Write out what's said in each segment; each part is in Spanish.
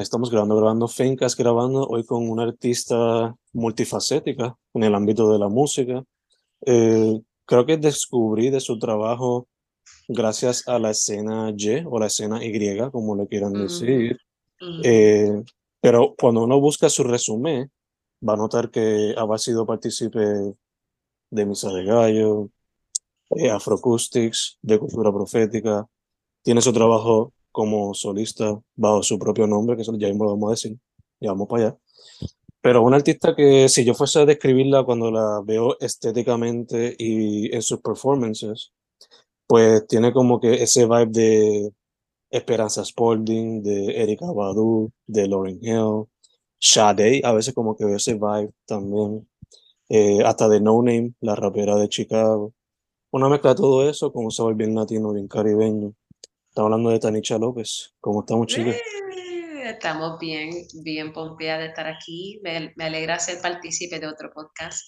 Estamos grabando, grabando Fencas, grabando hoy con una artista multifacética en el ámbito de la música. Eh, creo que descubrí de su trabajo gracias a la escena Y o la escena Y, como le quieran decir. Eh, pero cuando uno busca su resumen, va a notar que ha sido partícipe de Misa de Gallo, eh, Afroacoustics, de Cultura Profética. Tiene su trabajo como solista bajo su propio nombre, que eso ya mismo lo vamos a decir, ya vamos para allá. Pero una artista que si yo fuese a describirla cuando la veo estéticamente y en sus performances, pues tiene como que ese vibe de Esperanza Spalding, de Erika Badu, de Lauryn Hill, Sade, a veces como que veo ese vibe también, eh, hasta de No Name, la rapera de Chicago. Una mezcla de todo eso con un sabor bien latino, bien caribeño. Estamos hablando de Tanicha López. ¿Cómo estamos, chicas? Eh, Estamos bien, bien pompeadas de estar aquí. Me, me alegra ser partícipe de otro podcast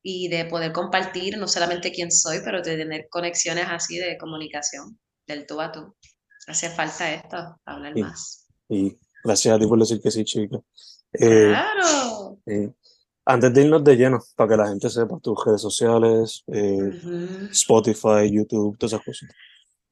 y de poder compartir no solamente quién soy, pero de tener conexiones así de comunicación, del tú a tú. Hace falta esto, hablar más. Y gracias a ti por decir que sí, chica. Eh, Claro. eh, antes de irnos de lleno, para que la gente sepa tus redes sociales, eh, Ujú. Spotify, YouTube, todas esas cosas.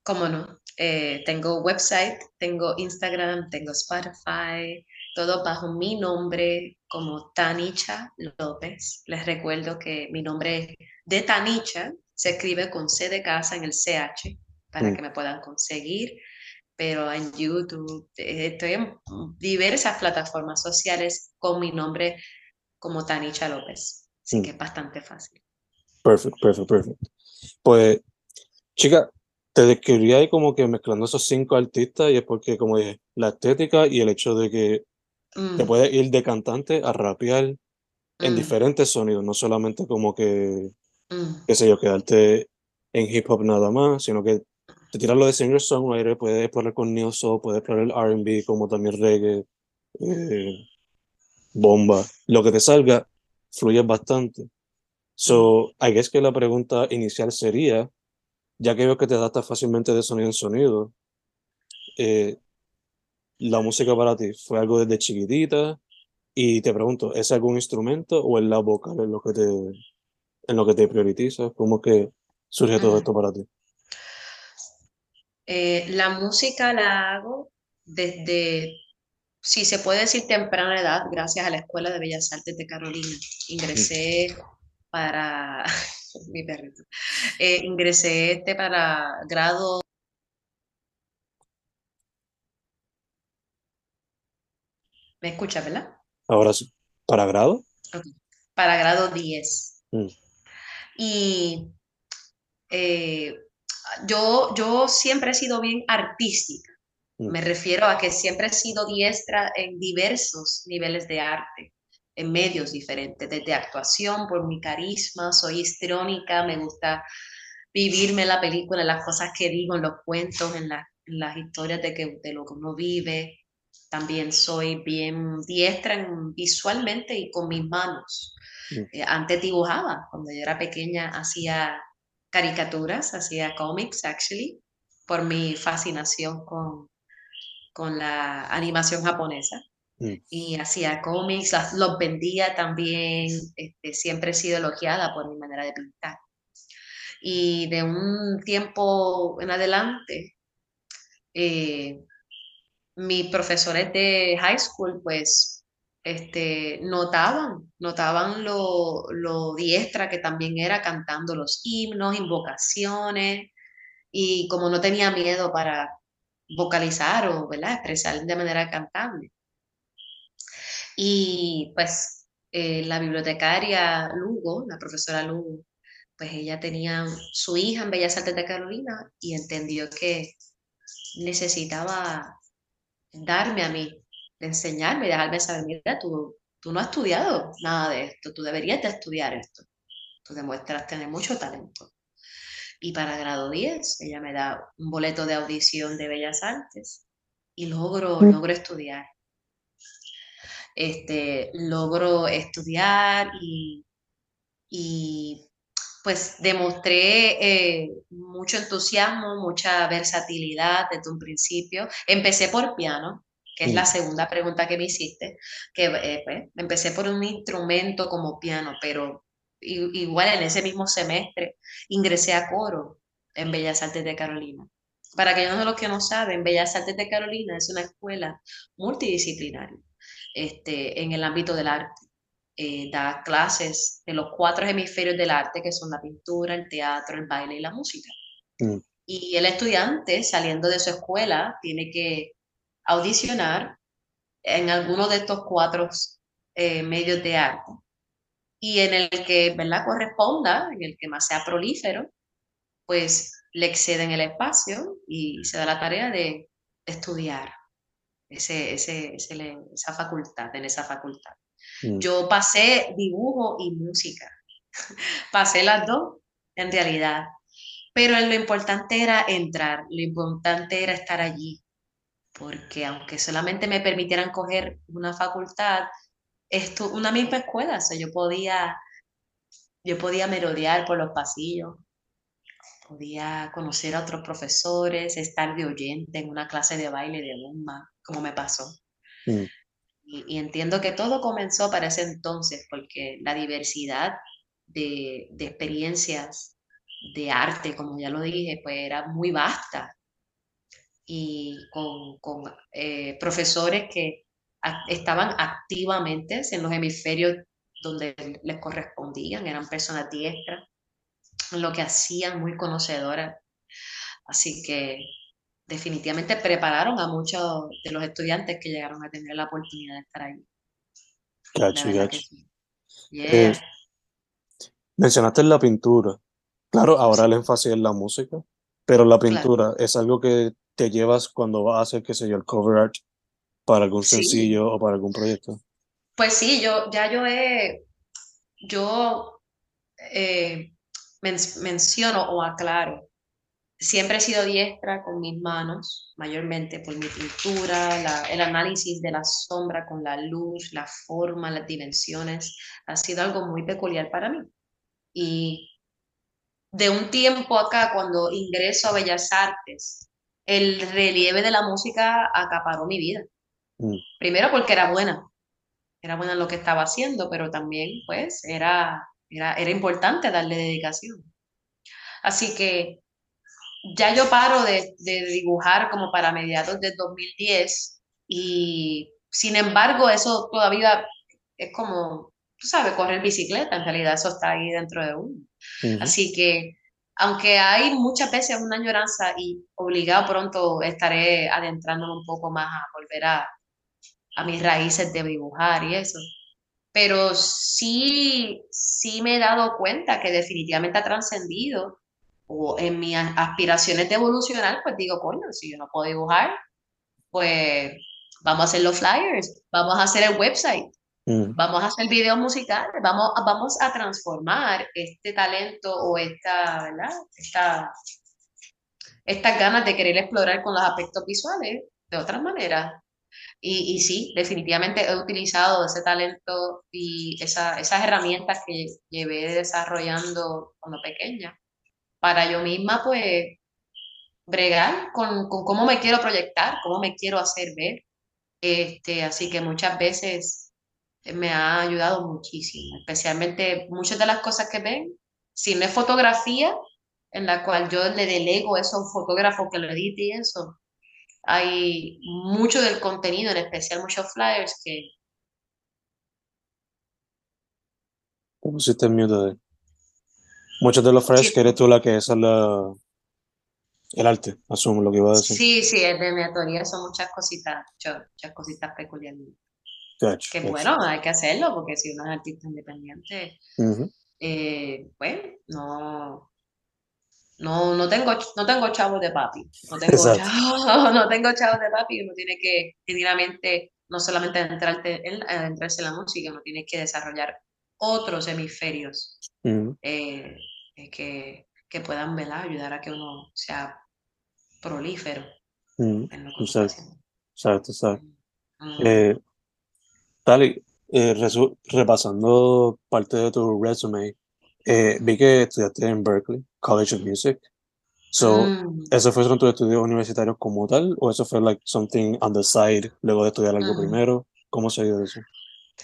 ¿Cómo no? Eh, tengo website, tengo Instagram, tengo Spotify, todo bajo mi nombre como Tanicha López. Les recuerdo que mi nombre de Tanicha se escribe con C de casa en el CH para Mm. que me puedan conseguir, pero en YouTube eh, estoy en diversas plataformas sociales con mi nombre como Tanicha López. Así Mm. que es bastante fácil. Perfecto, perfecto, perfecto. Pues, chica, te describiría ahí como que mezclando esos cinco artistas y es porque, como dije, la estética y el hecho de que te Mm, puedes ir de cantante a rapear en mm, diferentes sonidos, no solamente como que, mm. qué sé yo, quedarte en hip hop nada más, sino que te tiras lo de singer-songwriter, puedes explorar con neo soul, puedes explorar el R&B, como también reggae, eh, bomba, lo que te salga, fluye bastante. So, I guess que la pregunta inicial sería, ya que veo que te adaptas fácilmente de sonido en sonido, eh, la música para ti fue algo desde chiquitita y te pregunto, ¿es algún instrumento o es la vocal en lo que te, en lo que te priorizas? ¿Cómo que surge todo Mm. esto para ti? Eh, la música la hago desde, si se puede decir temprana edad, gracias a la Escuela de Bellas Artes de Carolina. Ingresé para, mi perrito, Eh, ingresé este para grado, ¿me escuchas, verdad? Ahora sí, ¿para grado? Para grado 10. Mm. Y eh, yo, yo siempre he sido bien artística. Mm. Me refiero a que siempre he sido diestra en diversos niveles de arte, en medios diferentes, desde actuación, por mi carisma, soy histriónica, me gusta vivirme la película, en las cosas que digo, en los cuentos, en, la- en las historias de, que, de lo que uno vive. También soy bien diestra en- visualmente y con mis manos. Eh, antes dibujaba, cuando yo era pequeña hacía caricaturas, hacía cómics, actually, por mi fascinación con, con la animación japonesa. Mm. Y hacía cómics, los vendía también, este, siempre he sido elogiada por mi manera de pintar. Y de un tiempo en adelante, eh, mis profesores de high school, pues, este, notaban, notaban lo, lo diestra que también era cantando los himnos, invocaciones, y como no tenía miedo para vocalizar o, ¿verdad? expresar de manera cantable. Y pues eh, la bibliotecaria Lugo, la profesora Lugo, pues ella tenía su hija en Bellas Artes de Carolina y entendió que necesitaba darme a mí, enseñarme, dejarme saber, mira, tú, tú no has estudiado nada de esto, tú deberías de estudiar esto, tú demuestras tener mucho talento. Y para grado 10, ella me da un boleto de audición de Bellas Artes y logro, logro estudiar. Este, logro estudiar y, y pues demostré eh, mucho entusiasmo, mucha versatilidad desde un principio. Empecé por piano, que es la segunda pregunta que me hiciste, que eh, pues, empecé por un instrumento como piano, pero igual en ese mismo semestre ingresé a coro en Bellas Artes de Carolina. Para aquellos de los que no saben, Bellas Artes de Carolina es una escuela multidisciplinaria este, en el ámbito del arte. Eh, da clases de los cuatro hemisferios del arte, que son la pintura, el teatro, el baile y la música. Mm. Y el estudiante, saliendo de su escuela, tiene que audicionar en alguno de estos cuatro eh, medios de arte. Y en el que ¿verdad? corresponda, en el que más sea prolífero, pues le exceden el espacio y se da la tarea de estudiar ese, ese, ese- esa facultad, en esa facultad. Mm. Yo pasé dibujo y música. Pasé las dos, en realidad. Pero lo importante era entrar, lo importante era estar allí. Porque aunque solamente me permitieran coger una facultad, esto, una misma escuela, o sea, yo podía, yo podía merodear por los pasillos, podía conocer a otros profesores, estar de oyente en una clase de baile de bomba, como me pasó. Mm. Y, y entiendo que todo comenzó para ese entonces, porque la diversidad de, de experiencias de arte, como ya lo dije, pues era muy vasta. Y con, con eh, profesores que ac- estaban activamente en los hemisferios donde les correspondían, eran personas diestras, lo que hacían, muy conocedoras. Así que definitivamente prepararon a muchos de los estudiantes que llegaron a tener la oportunidad de estar ahí. Gacho, gacho. que sí. Yeah. Eh, mencionaste la pintura. Claro, ahora el énfasis es la música, pero la Claro. pintura es algo que te llevas cuando vas a hacer, qué sé yo, el cover art para algún Sí. sencillo o para algún proyecto. Pues sí, yo ya yo he, yo eh, men- menciono o aclaro, siempre he sido diestra con mis manos, mayormente por mi pintura, la- el análisis de la sombra con la luz, la forma, las dimensiones, ha sido algo muy peculiar para mí. Y de un tiempo acá, cuando ingreso a Bellas Artes, el relieve de la música acaparó mi vida. Mm. Primero porque era buena, era buena en lo que estaba haciendo, pero también pues era, era, era importante darle dedicación. Así que ya yo paro de, de dibujar como para mediados del 2010 y sin embargo eso todavía es como, tú sabes, correr bicicleta, en realidad eso está ahí dentro de uno. Así que, aunque hay muchas veces una añoranza y obligado pronto estaré adentrándome un poco más a volver a, a mis raíces de dibujar y eso. Pero sí, sí me he dado cuenta que definitivamente ha trascendido o en mis aspiraciones de evolucionar, pues digo, coño, si yo no puedo dibujar, pues vamos a hacer los flyers, vamos a hacer el website, Mm. vamos a hacer videos musicales, vamos, vamos a transformar este talento o esta, ¿verdad? Esta, estas ganas de querer explorar con los aspectos visuales de otras maneras. Y, y sí, definitivamente he utilizado ese talento y esa, esas herramientas que llevé desarrollando cuando pequeña para yo misma, pues, bregar con, con cómo me quiero proyectar, cómo me quiero hacer ver. Este, así que muchas veces me ha ayudado muchísimo, especialmente muchas de las cosas que ven, si no es fotografía, en la cual yo le delego eso a un fotógrafo que lo edite y eso, hay mucho del contenido, en especial muchos flyers que... Pusiste mute de... Muchos de los flyers Sí. que eres tú la que es la... el arte, asumo lo que iba a decir. Sí, sí, de mi autoría, son muchas cositas, muchas, cositas peculiares. Gotcha, Que gotcha. bueno, hay que hacerlo, porque si uno es artista independiente, Ujú. eh, pues no, no, no tengo, no tengo chavos de papi, no tengo chavos, no tengo chavos de papi, uno tiene que genuinamente no solamente en, adentrarse en la música, uno tiene que desarrollar otros hemisferios Ujú. eh, eh, que, que puedan ¿verdad? ayudar a que uno sea prolífero Ujú. en lo que Exacto, exacto, exacto. Mm. Eh, Tali, eh, resu- repasando parte de tu resume, vi que estudiaste en Berkeley, College of Music. So, Mm. ¿eso fue son tus estudios universitarios como tal? ¿O eso fue like something on the side luego de estudiar algo primero? ¿Cómo se dio eso?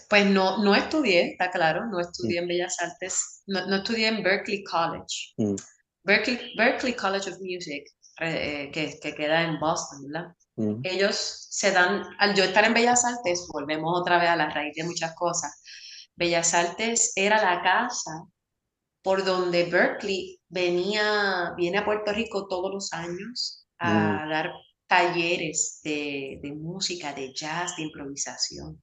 Pues no, no estudié, está claro, no estudié en Bellas Artes, no, no estudié en Berkeley College. Mm. Berkeley, Berkeley College of Music, eh, que, que queda en Boston, ¿verdad? Mm. Ellos se dan, al yo estar en Bellas Artes, volvemos otra vez a la raíz de muchas cosas. Bellas Artes era la casa por donde Berkeley venía, viene a Puerto Rico todos los años a dar talleres de, de música, de jazz, de improvisación.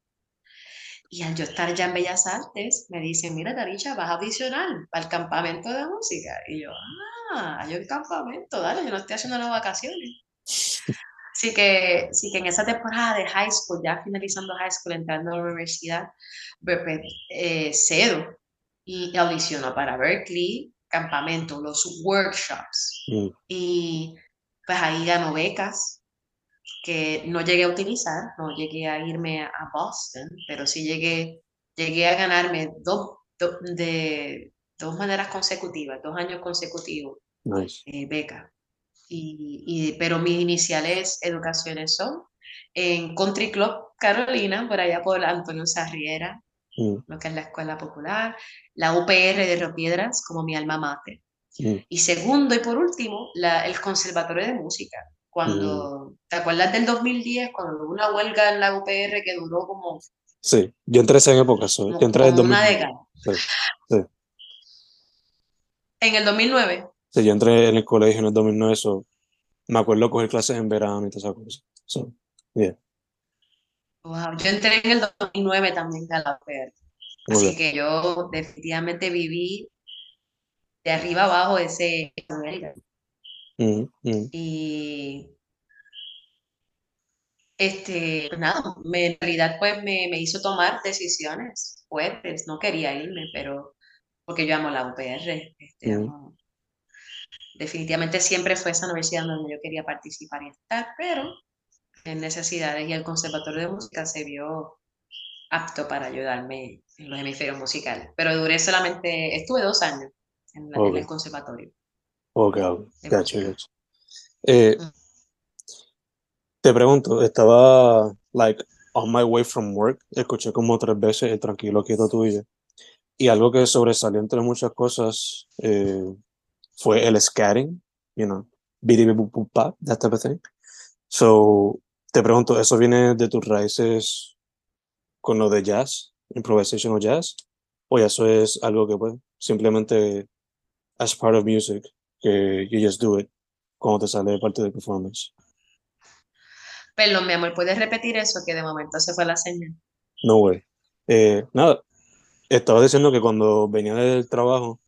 Y al yo estar ya en Bellas Artes, me dicen, mira, Taricha, vas a audicionar para el campamento de música. Y yo, ah, hay un campamento, dale, yo no estoy haciendo las vacaciones. Así que, sí que en esa temporada de high school, ya finalizando high school, entrando a la universidad, eh, cedo y audiciono para Berkeley, campamento, los workshops. Mm. Y pues ahí ganó becas que no llegué a utilizar, no llegué a irme a Boston, pero sí llegué, llegué a ganarme dos, do- de dos maneras consecutivas, dos años consecutivos Nice. eh, beca. Y, y- pero mis iniciales educaciones son en Country Club Carolina, por allá por Antonio Sarriera, Mm. lo que es la escuela popular, la UPR de Río Piedras como mi alma mater. Mm. Y segundo y por último, la- el Conservatorio de Música. Cuando, ¿te acuerdas del 2010? Cuando hubo una huelga en la UPR que duró como, Sí, yo entré esa época, so, como, yo entré en como una 2009. década. Sí, sí. En el 2009. Sí, yo entré en el colegio en el 2009, so, me acuerdo coger clases en verano y todas esas cosas. So, yeah, Wow, Yo entré en el 2009 también a la UPR. Así que yo definitivamente viví de arriba abajo ese huelga. Mm, mm, Y este, pues nada, me- en realidad pues me, me hizo tomar decisiones fuertes. No quería irme, pero porque yo amo la UPR. Este, Mm. amo- definitivamente siempre fue esa universidad donde yo quería participar y estar, pero en necesidades y el Conservatorio de Música se vio apto para ayudarme en los hemisferios musicales. Pero duré solamente, estuve dos años en, la- en el conservatorio ok, de gotcha, gotcha. Eh, Mm. te pregunto, estaba, like, on my way from work, escuché como tres veces el tranquilo quieto tuyo, y algo que sobresalió entre muchas cosas eh, fue el scatting, you know, that type of thing. So, te pregunto, ¿eso viene de tus raíces con lo de jazz, improvisational jazz? ¿O eso es algo que pues simplemente as part of music, que you just do it cuando te sale parte del performance? Perdón, mi amor, ¿puedes repetir eso? Que de momento se fue la señal. No way. Eh, nada, estaba diciendo que cuando venía del trabajo,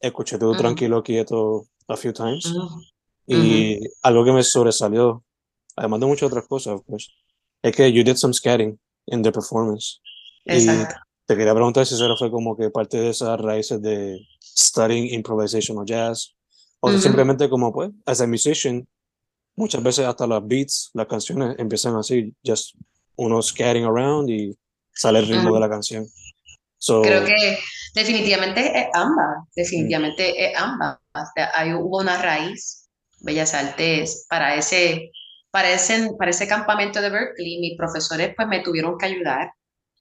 escuché tu Ujú, tranquilo quieto a few times ujú, ujú. y algo que me sobresalió, además de muchas otras cosas, pues, es que you did some scatting in the performance. Y Exacto. te quería preguntar si eso fue como que parte de esas raíces de studying improvisational jazz o si Ujú. simplemente como pues, as a musician, muchas veces hasta las beats, las canciones empiezan así, just uno scatting around y sale el ritmo de la canción. Creo que definitivamente es ambas, definitivamente es ambas. Hay, hubo una raíz, Bellas Artes, para ese, para, ese, para ese campamento de Berkeley, mis profesores pues me tuvieron que ayudar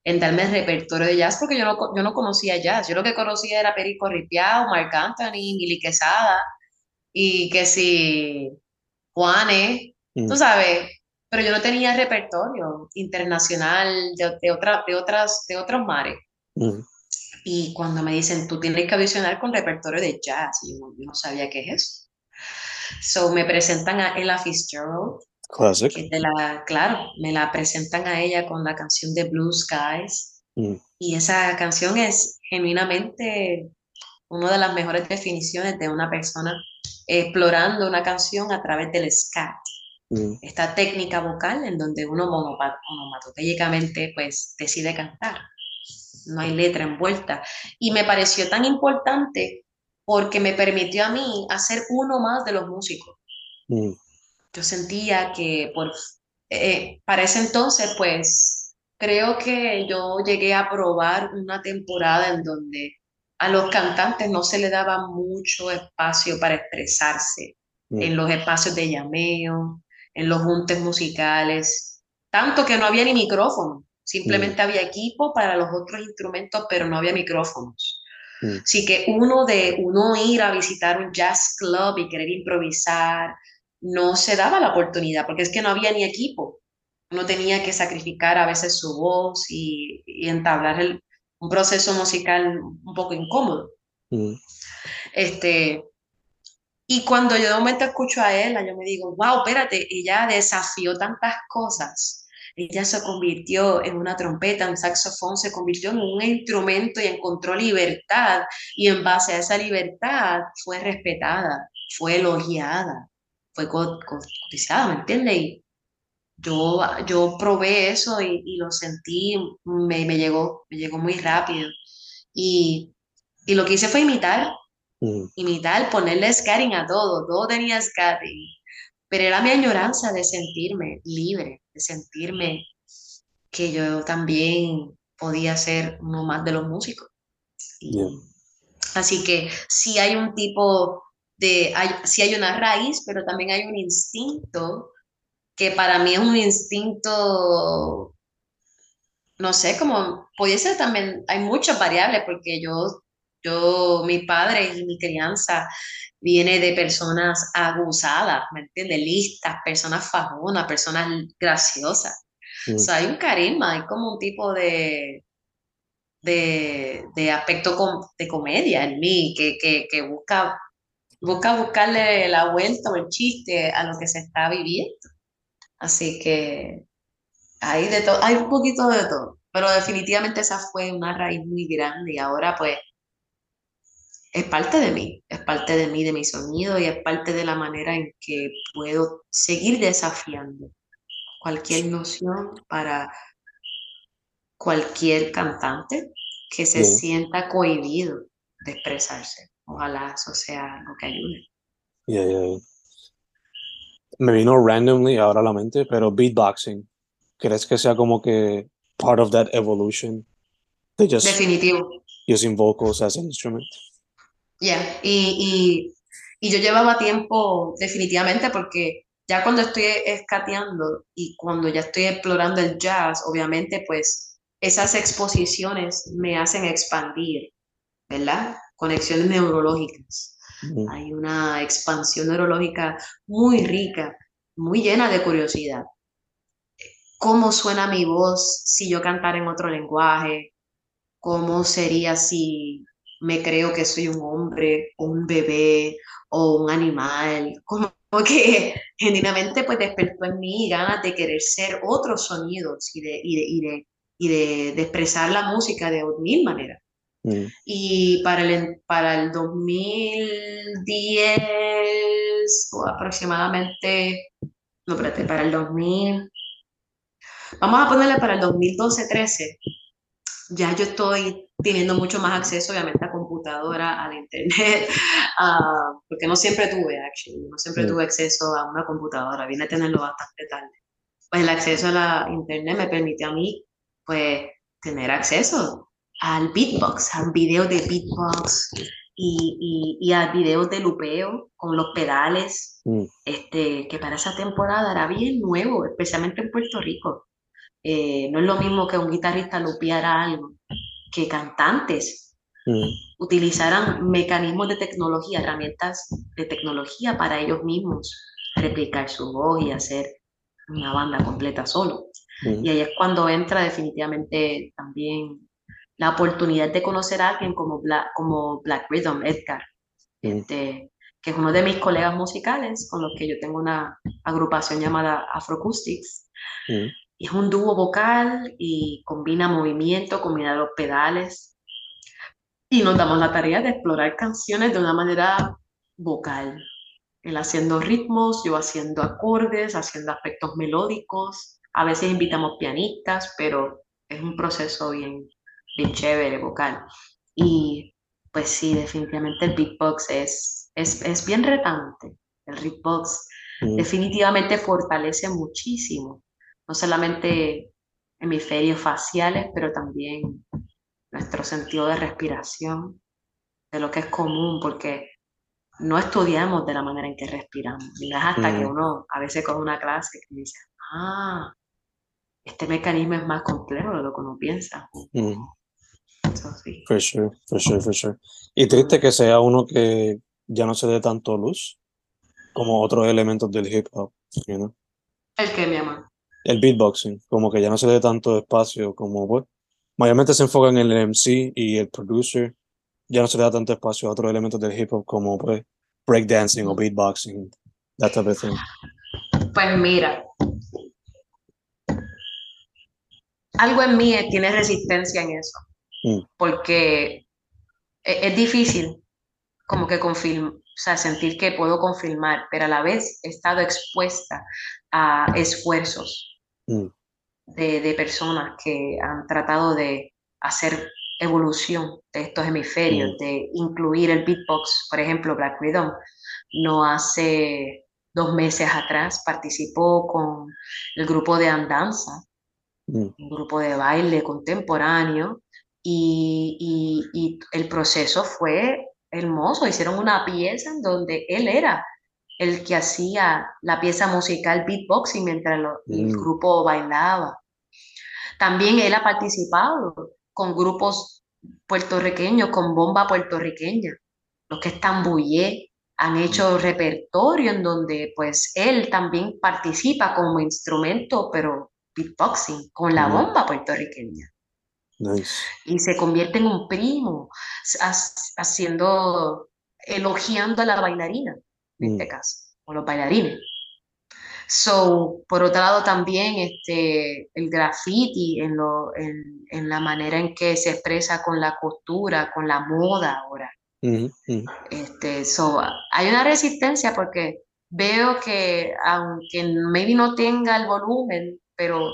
en darme el repertorio de jazz porque yo no, yo no conocía jazz. Yo lo que conocía era Perico Ripiao, Marc Anthony, Mili Quesada y que si Juanes, tú mm. sabes, pero yo no tenía repertorio internacional de, de, otra, de, otras, de otros mares. Mm. Y cuando me dicen, tú tienes que audicionar con repertorio de jazz, yo, yo, no sabía qué es eso. So me presentan a Ella Fitzgerald. Classic. Que de la, claro, me la presentan a ella con la canción de Blue Skies. Mm. Y esa canción es genuinamente una de las mejores definiciones de una persona explorando una canción a través del scat. Mm. Esta técnica vocal en donde uno monomatotégicamente pues decide cantar no hay letra envuelta. Y me pareció tan importante porque me permitió a mí hacer uno más de los músicos. Mm. Yo sentía que por, eh, para ese entonces, pues, creo que yo llegué a probar una temporada en donde a los cantantes no se le daba mucho espacio para expresarse mm. en los espacios de llameo, en los juntes musicales, tanto que no había ni micrófono. Simplemente había equipo para los otros instrumentos, pero no había micrófonos. Así que uno de uno ir a visitar un jazz club y querer improvisar, no se daba la oportunidad, porque es que no había ni equipo. Uno tenía que sacrificar a veces su voz y, entablar el, un proceso musical un poco incómodo. Este, y cuando yo de momento escucho a ella, yo me digo, wow, espérate, ella desafió tantas cosas ella se convirtió en una trompeta, un saxofón, se convirtió en un instrumento y encontró libertad y en base a esa libertad fue respetada, fue elogiada, fue cotizada, ¿me entiendes? Y yo, yo probé eso y, lo sentí, me, me, llegó, me llegó muy rápido. Y, y lo que hice fue imitar, mm. imitar, ponerle scatting a todo, todo tenía scatting pero era mi añoranza de sentirme libre, de sentirme que yo también podía ser uno más de los músicos. Así que sí hay un tipo de, hay, sí hay una raíz, pero también hay un instinto que para mí es un instinto, no sé, como puede ser también, hay muchas variables porque yo, yo, mi padre y mi crianza viene de personas abusadas, ¿me entiendes? Listas, personas fajonas, personas graciosas. O sea, hay un carisma, hay como un tipo de, de, de aspecto de comedia en mí que, que, que, busca, busca buscarle la vuelta o el chiste a lo que se está viviendo. Así que hay, de todo, hay un poquito de todo, pero definitivamente esa fue una raíz muy grande y ahora pues es parte de mí, es parte de mí, de mi sonido y es parte de la manera en que puedo seguir desafiando cualquier noción para cualquier cantante que se sienta cohibido de expresarse. Ojalá eso sea algo que ayude. Me vino randomly ahora a la mente, pero beatboxing, ¿crees que sea como que part of that evolution? Definitivo. Using vocals as an instrument. Ya, y, y, yo llevaba tiempo definitivamente porque ya cuando estoy escateando y cuando ya estoy explorando el jazz, obviamente pues esas exposiciones me hacen expandir, ¿verdad? Conexiones neurológicas. Hay una expansión neurológica muy rica, muy llena de curiosidad. ¿Cómo suena mi voz si yo cantara en otro lenguaje? ¿Cómo sería si me creo que soy un hombre un bebé o un animal, como que genuinamente pues despertó en mí ganas de querer ser otros sonidos y de, y de, y de, y de, expresar la música de mil maneras. Mm. Y para el, para el 2010 o aproximadamente, no, espérate, para el 2000, vamos a ponerle para el 2012-13, ya yo estoy teniendo mucho más acceso, obviamente, a computadora, al internet, porque no siempre tuve, actually, no siempre tuve acceso a una computadora, vine a tenerlo bastante tarde. pues el acceso a la internet me permite a mí, pues, tener acceso al beatbox, a videos de beatbox y, y, y a videos de lupeo con los pedales, Mm, este, que para esa temporada era bien nuevo, especialmente en Puerto Rico. Eh, no es lo mismo que un guitarrista lupeara algo, que cantantes mm, utilizaran mecanismos de tecnología, herramientas de tecnología para ellos mismos replicar su voz y hacer una banda completa solo. mm, Y ahí es cuando entra definitivamente también la oportunidad de conocer a alguien como Black, como Black Rhythm, Edgar, este, que es uno de mis colegas musicales con los que yo tengo una agrupación llamada Afroacoustics. Y es un dúo vocal y combina movimiento, combina los pedales. Y nos damos la tarea de explorar canciones de una manera vocal. Él haciendo ritmos, yo haciendo acordes, haciendo aspectos melódicos. A veces invitamos pianistas, pero es un proceso bien, bien chévere vocal. Y pues sí, definitivamente el beatbox es, es, es bien retante. El beatbox mm. definitivamente fortalece muchísimo, no solamente hemisferios faciales, pero también nuestro sentido de respiración, de lo que es común, porque no estudiamos de la manera en que respiramos. Y es hasta que uno a veces con una clase que dice, ah, este mecanismo es más complejo de lo que uno piensa. Mm, Sí. for sure, for sure, for sure. Y triste que sea uno que ya no se dé tanto luz como otros elementos del hip hop, you know? El que, mi amor. El beatboxing, como que ya no se dé tanto espacio como, pues, mayormente se enfoca en el MC y el producer, ya no se le da tanto espacio a otros elementos del hip hop como, pues, breakdancing o beatboxing, that type of thing. Pues mira, algo en mí tiene resistencia en eso, Mm. porque e- es, difícil como que confirmar, o sea, sentir que puedo confirmar, pero a la vez he estado expuesta a esfuerzos Mm. de, de personas que han tratado de hacer evolución de estos hemisferios, Mm. de incluir el beatbox, por ejemplo, Black Rhythm, no hace dos meses atrás participó con el grupo de Andanza, Mm. un grupo de baile contemporáneo, y, y- y el proceso fue hermoso. Hicieron una pieza en donde él era el que hacía la pieza musical beatboxing mientras lo- el Mm. grupo bailaba. También él ha participado con grupos puertorriqueños, con bomba puertorriqueña, los que están bullé, han hecho repertorio en donde pues él también participa como instrumento, pero beatboxing, con la Ujú. bomba puertorriqueña Nice. y se convierte en un primo, ha- haciendo, elogiando a la bailarina, en Mm. este caso, o los bailarines. So, por otro lado, también este, el graffiti en, lo, en, en la manera en que se expresa con la costura, con la moda ahora. Ujú, ujú. Este, so, hay una resistencia porque veo que aunque maybe no tenga el volumen, pero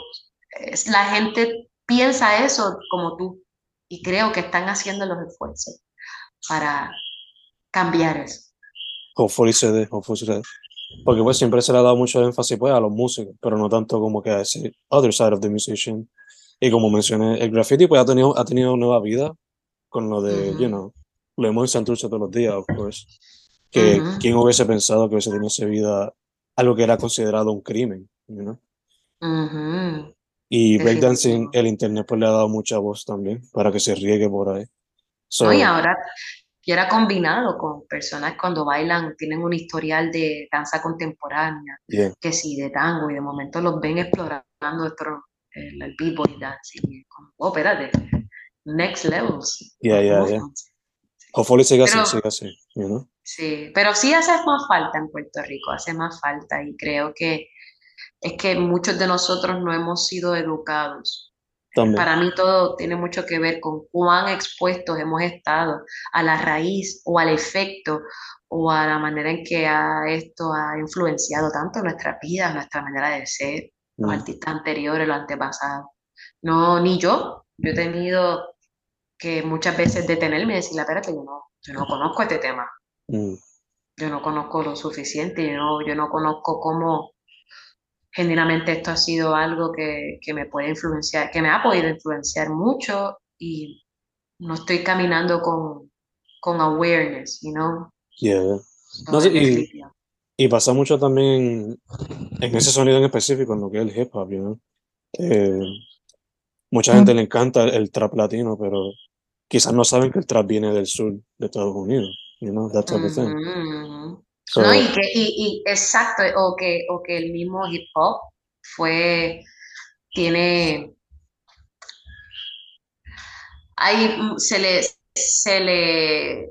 es- la gente piensa eso como tú y creo que están haciendo los esfuerzos para cambiar eso. Hopefully se dé, hopefully se dé. Porque pues siempre se le ha dado mucho énfasis pues a los músicos, pero no tanto como que a ese other side of the musician. Y como mencioné, el graffiti pues ha tenido, ha tenido nueva vida con lo de, Ujú. you know, lo vemos en Santurce todos los días, of course. Que Ujú. quién hubiese pensado que hubiese tenido esa vida algo que era considerado un crimen, you know? Ujú. Y breakdancing, el internet pues le ha dado mucha voz también para que se riegue por ahí. So, No, y ahora, y ahora combinado con personas cuando bailan, tienen un historial de danza contemporánea, yeah. que sí, de tango, y de momento los ven explorando otro, el, el b-boy dancing. como, oh, espérate, next levels. Yeah, yeah, yeah. Hopefully siga así, siga así, you know? Sí, pero sí hace más falta en Puerto Rico, hace más falta, y creo que es que muchos de nosotros no hemos sido educados También. Para mí todo tiene mucho que ver con cuán expuestos hemos estado a la raíz o al efecto o a la manera en que ha- esto ha influenciado tanto nuestra vida, nuestra manera de ser, los Mm, artistas anteriores, los antepasados. No, ni yo. Yo he tenido que muchas veces detenerme y decirle, espérate, yo no, yo no conozco este tema, mm, yo no conozco lo suficiente, yo no, yo no conozco cómo genuinamente esto ha sido algo que, que me puede influenciar, que me ha podido influenciar mucho y no estoy caminando con, con awareness, you know. Yeah. No, sí, y, y pasa mucho también en ese sonido en específico, en lo que es el hip hop, you know. Eh, mucha gente le encanta el, el trap latino, pero quizás no saben que el trap viene del sur de Estados Unidos, you know, that type of thing. So, No, y que, y, y exacto, o que, o que el mismo hip hop fue, tiene, hay, se le, se le,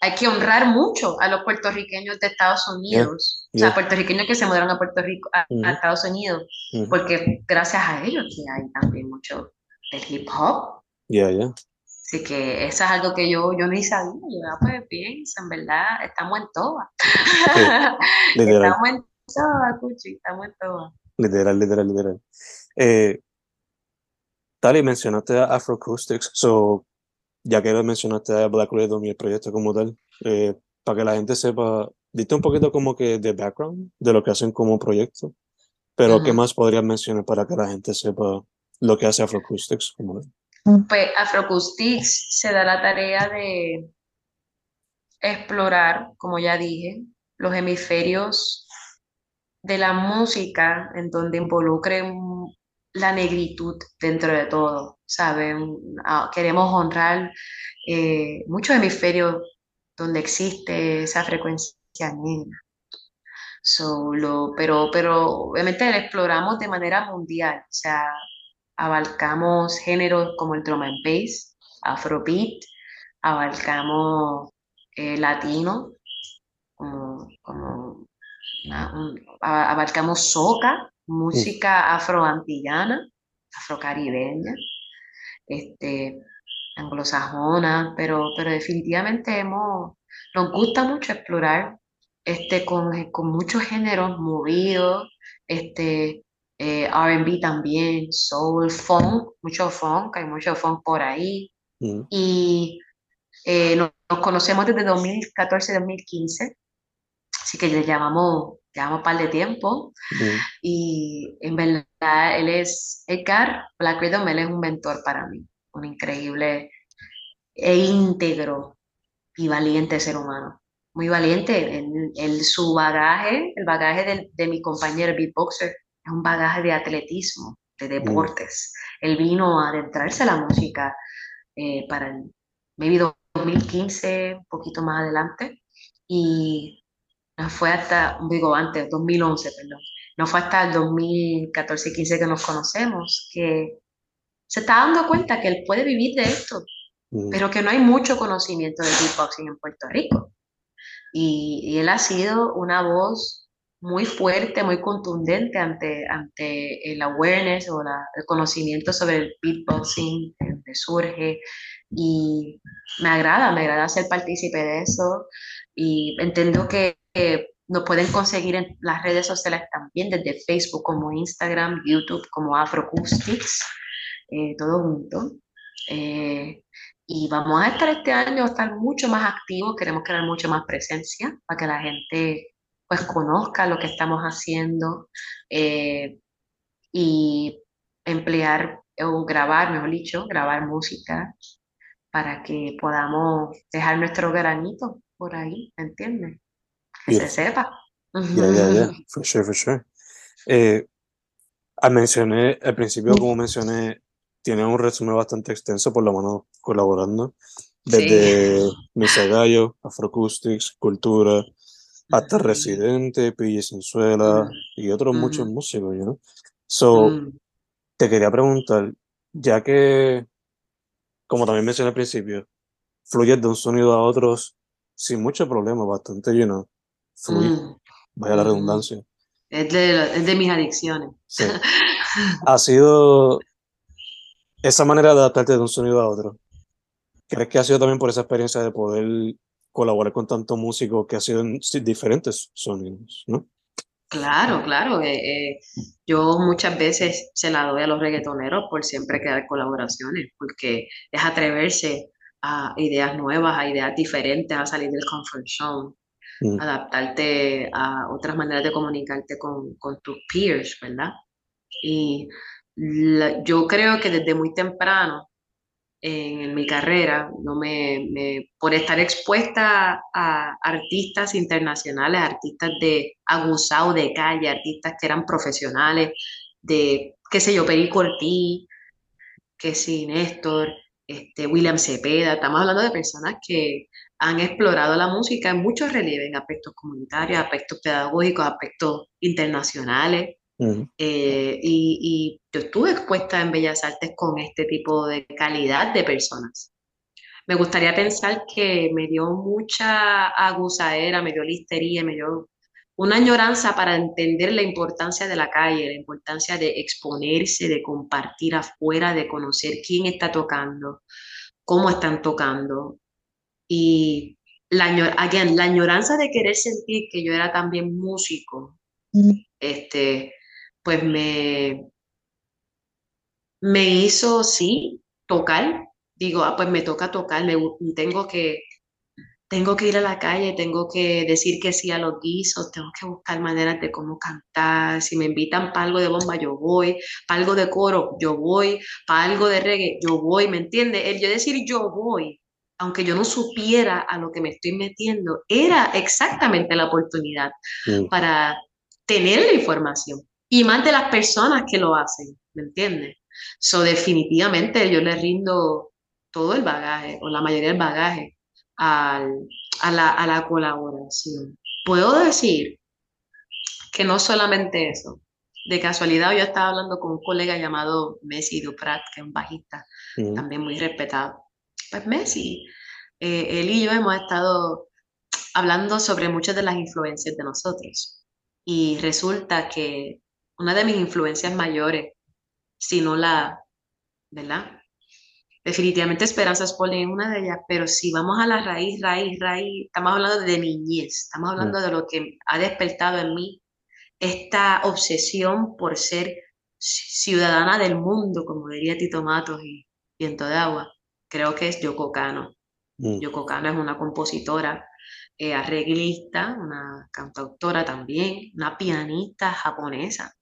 hay que honrar mucho a los puertorriqueños de Estados yeah, Unidos, o sea, puertorriqueños que se mudaron a Puerto Rico, a, Estados Unidos, porque gracias a ellos que hay también mucho del hip hop. Yeah, yeah. Así que eso es algo que yo, yo ni sabía. Yo, ah, pues bien, en verdad, estamos en todas. Sí, Estamos en todas, Cuchi, estamos en todas. literal, literal, literal. Eh, Tali, mencionaste a Afroacoustics, so, ya que mencionaste a Black Rhythm y el proyecto como tal, eh, para que la gente sepa, diste un poquito como que de background de lo que hacen como proyecto, pero ¿qué más podrías mencionar para que la gente sepa lo que hace Afroacoustics como tal? Pues Afroacoustics se da la tarea de explorar, como ya dije, los hemisferios de la música en donde involucren la negritud dentro de todo, ¿saben? Ah, Queremos honrar eh, muchos hemisferios donde existe esa frecuencia negra. So, lo- pero, pero obviamente lo exploramos de manera mundial, abarcamos géneros como el drum and bass, afrobeat, abarcamos eh, latino, como, como una- un- a- abarcamos soca, música afroantillana, afrocaribeña, este, anglosajona, pero, pero definitivamente hemos, nos gusta mucho explorar este, con, con muchos géneros movidos, este, eh, R&B también, soul, funk, mucho funk, hay mucho funk por ahí, mm, y eh, nos, nos conocemos desde 2014-2015, así que le llamamos, llevamos un par de tiempo, mm, y en verdad él es, Edgar Black Rhythm, él es un mentor para mí, un increíble e íntegro y valiente ser humano. Muy valiente en, en su bagaje, el bagaje de, mi compañero beatboxer, es un bagaje de atletismo, de mm, deportes. Él vino a adentrarse a la música eh, para el maybe 2015, un poquito más adelante, y no fue hasta, digo antes, 2011, perdón, no fue hasta el 2014-15 que nos conocemos, que se está dando cuenta que él puede vivir de esto, mm, pero que no hay mucho conocimiento de beatboxing en Puerto Rico. Y, y él ha sido una voz muy fuerte, muy contundente ante, ante el awareness o la- el conocimiento sobre el beatboxing, donde surge. Y me agrada, me agrada ser partícipe de eso. Y entiendo que, que nos pueden conseguir en las redes sociales también, desde Facebook como Instagram, YouTube como Afroacoustics, eh, todo junto. Eh, y vamos a estar este año, estar mucho más activos, queremos crear mucho más presencia para que la gente pues conozca lo que estamos haciendo eh, y emplear o grabar, mejor dicho, grabar música para que podamos dejar nuestro granito por ahí, ¿me entiendes? Que se sepa. Yeah, yeah, yeah, for sure, for sure. Eh, ah, mencioné, al principio, como mencioné, tiene un resumen bastante extenso, por lo menos colaborando, Sí. desde Misa Gallo, Afroacoustics, Cultura, hasta. Residente, Pille Sensuela Mm, y otros muchos músicos, you know? So, mm. te quería preguntar, ya que, como también mencioné al principio, fluyes de un sonido a otros sin mucho problema, bastante, you know, fluir, Mm, vaya la redundancia. Es de, es de mis adicciones. Sí. Ha sido esa manera de adaptarte de un sonido a otro. ¿Crees que ha sido también por esa experiencia de poder colaborar con tantos músicos que ha sido en diferentes sonidos, ¿no? Claro, claro. eh, eh, yo muchas veces se la doy a los reggaetoneros por siempre crear colaboraciones, porque es atreverse a ideas nuevas, a ideas diferentes, a salir del comfort zone. mm. adaptarte a otras maneras de comunicarte con, con tus peers, ¿verdad? Y yo creo que desde muy temprano en, mi carrera, no me, por estar expuesta a artistas internacionales, artistas de aguzado de calle, artistas que eran profesionales, de, qué sé yo, Perico Ortiz, que sí, Néstor, este, William Cepeda, estamos hablando de personas que han explorado la música en muchos relieves, en aspectos comunitarios, aspectos pedagógicos, aspectos internacionales. Eh, y, yo estuve expuesta en Bellas Artes con este tipo de calidad de personas. Me gustaría pensar que me dio mucha aguzadera, me dio listería, me dio una añoranza para entender la importancia de la calle, la importancia de exponerse, de compartir afuera, de conocer quién está tocando, cómo están tocando. Y la, la añoranza de querer sentir que yo era también músico, mm. este, pues me, me hizo, sí, tocar. Digo, ah, pues me toca tocar, me, tengo que tengo que ir a la calle, tengo que decir que sí a los guisos, tengo que buscar maneras de cómo cantar. Si me invitan para algo de bomba, yo voy. Para algo de coro, yo voy. Para algo de reggae, yo voy. ¿Me entiendes? El yo decir yo voy, aunque yo no supiera a lo que me estoy metiendo, era exactamente la oportunidad mm. para tener la información. Y más de las personas que lo hacen, ¿me entiendes? So, definitivamente yo le rindo todo el bagaje, o la mayoría del bagaje, a, la, colaboración. Puedo decir que no solamente eso, de casualidad yo estaba hablando con un colega llamado Messi Duprat, que es un bajista, también muy respetado. Pues Messi, eh, él y yo hemos estado hablando sobre muchas de las influencias de nosotros. Y resulta que una de mis influencias mayores, si no la, ¿verdad? Definitivamente Esperanza Spalding es una de ellas, pero si vamos a la raíz, raíz, raíz, estamos hablando de niñez, estamos hablando de lo que ha despertado en mí esta obsesión por ser ciudadana del mundo, como diría Tito Matos y Viento de Agua. Creo que es Yoko Kano. Mm. Yoko Kano es una compositora, eh, arreglista, una cantautora también, una pianista japonesa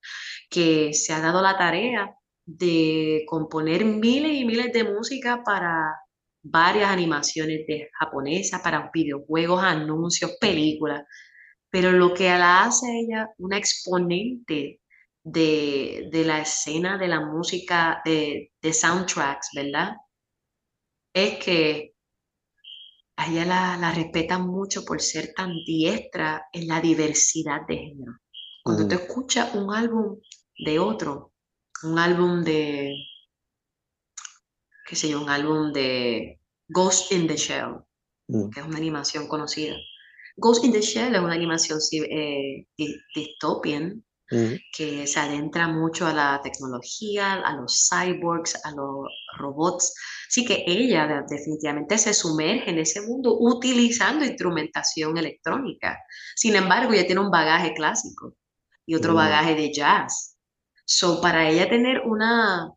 que se ha dado la tarea de componer miles y miles de música para varias animaciones de japonesas, para videojuegos, anuncios, películas. Pero lo que la hace ella una exponente de, la escena de la música, de, soundtracks, ¿verdad? Es que a ella la, la respetan mucho por ser tan diestra en la diversidad de género. Cuando mm. te escuchas un álbum de otro, un álbum de, qué sé yo, un álbum de Ghost in the Shell, mm. que es una animación conocida. Ghost in the Shell es una animación eh, dystopian mm. que se adentra mucho a la tecnología, a los cyborgs, a los robots. Así que ella definitivamente se sumerge en ese mundo utilizando instrumentación electrónica. Sin embargo, ella tiene un bagaje clásico y otro mm. bagaje de jazz. So, para ella tener una,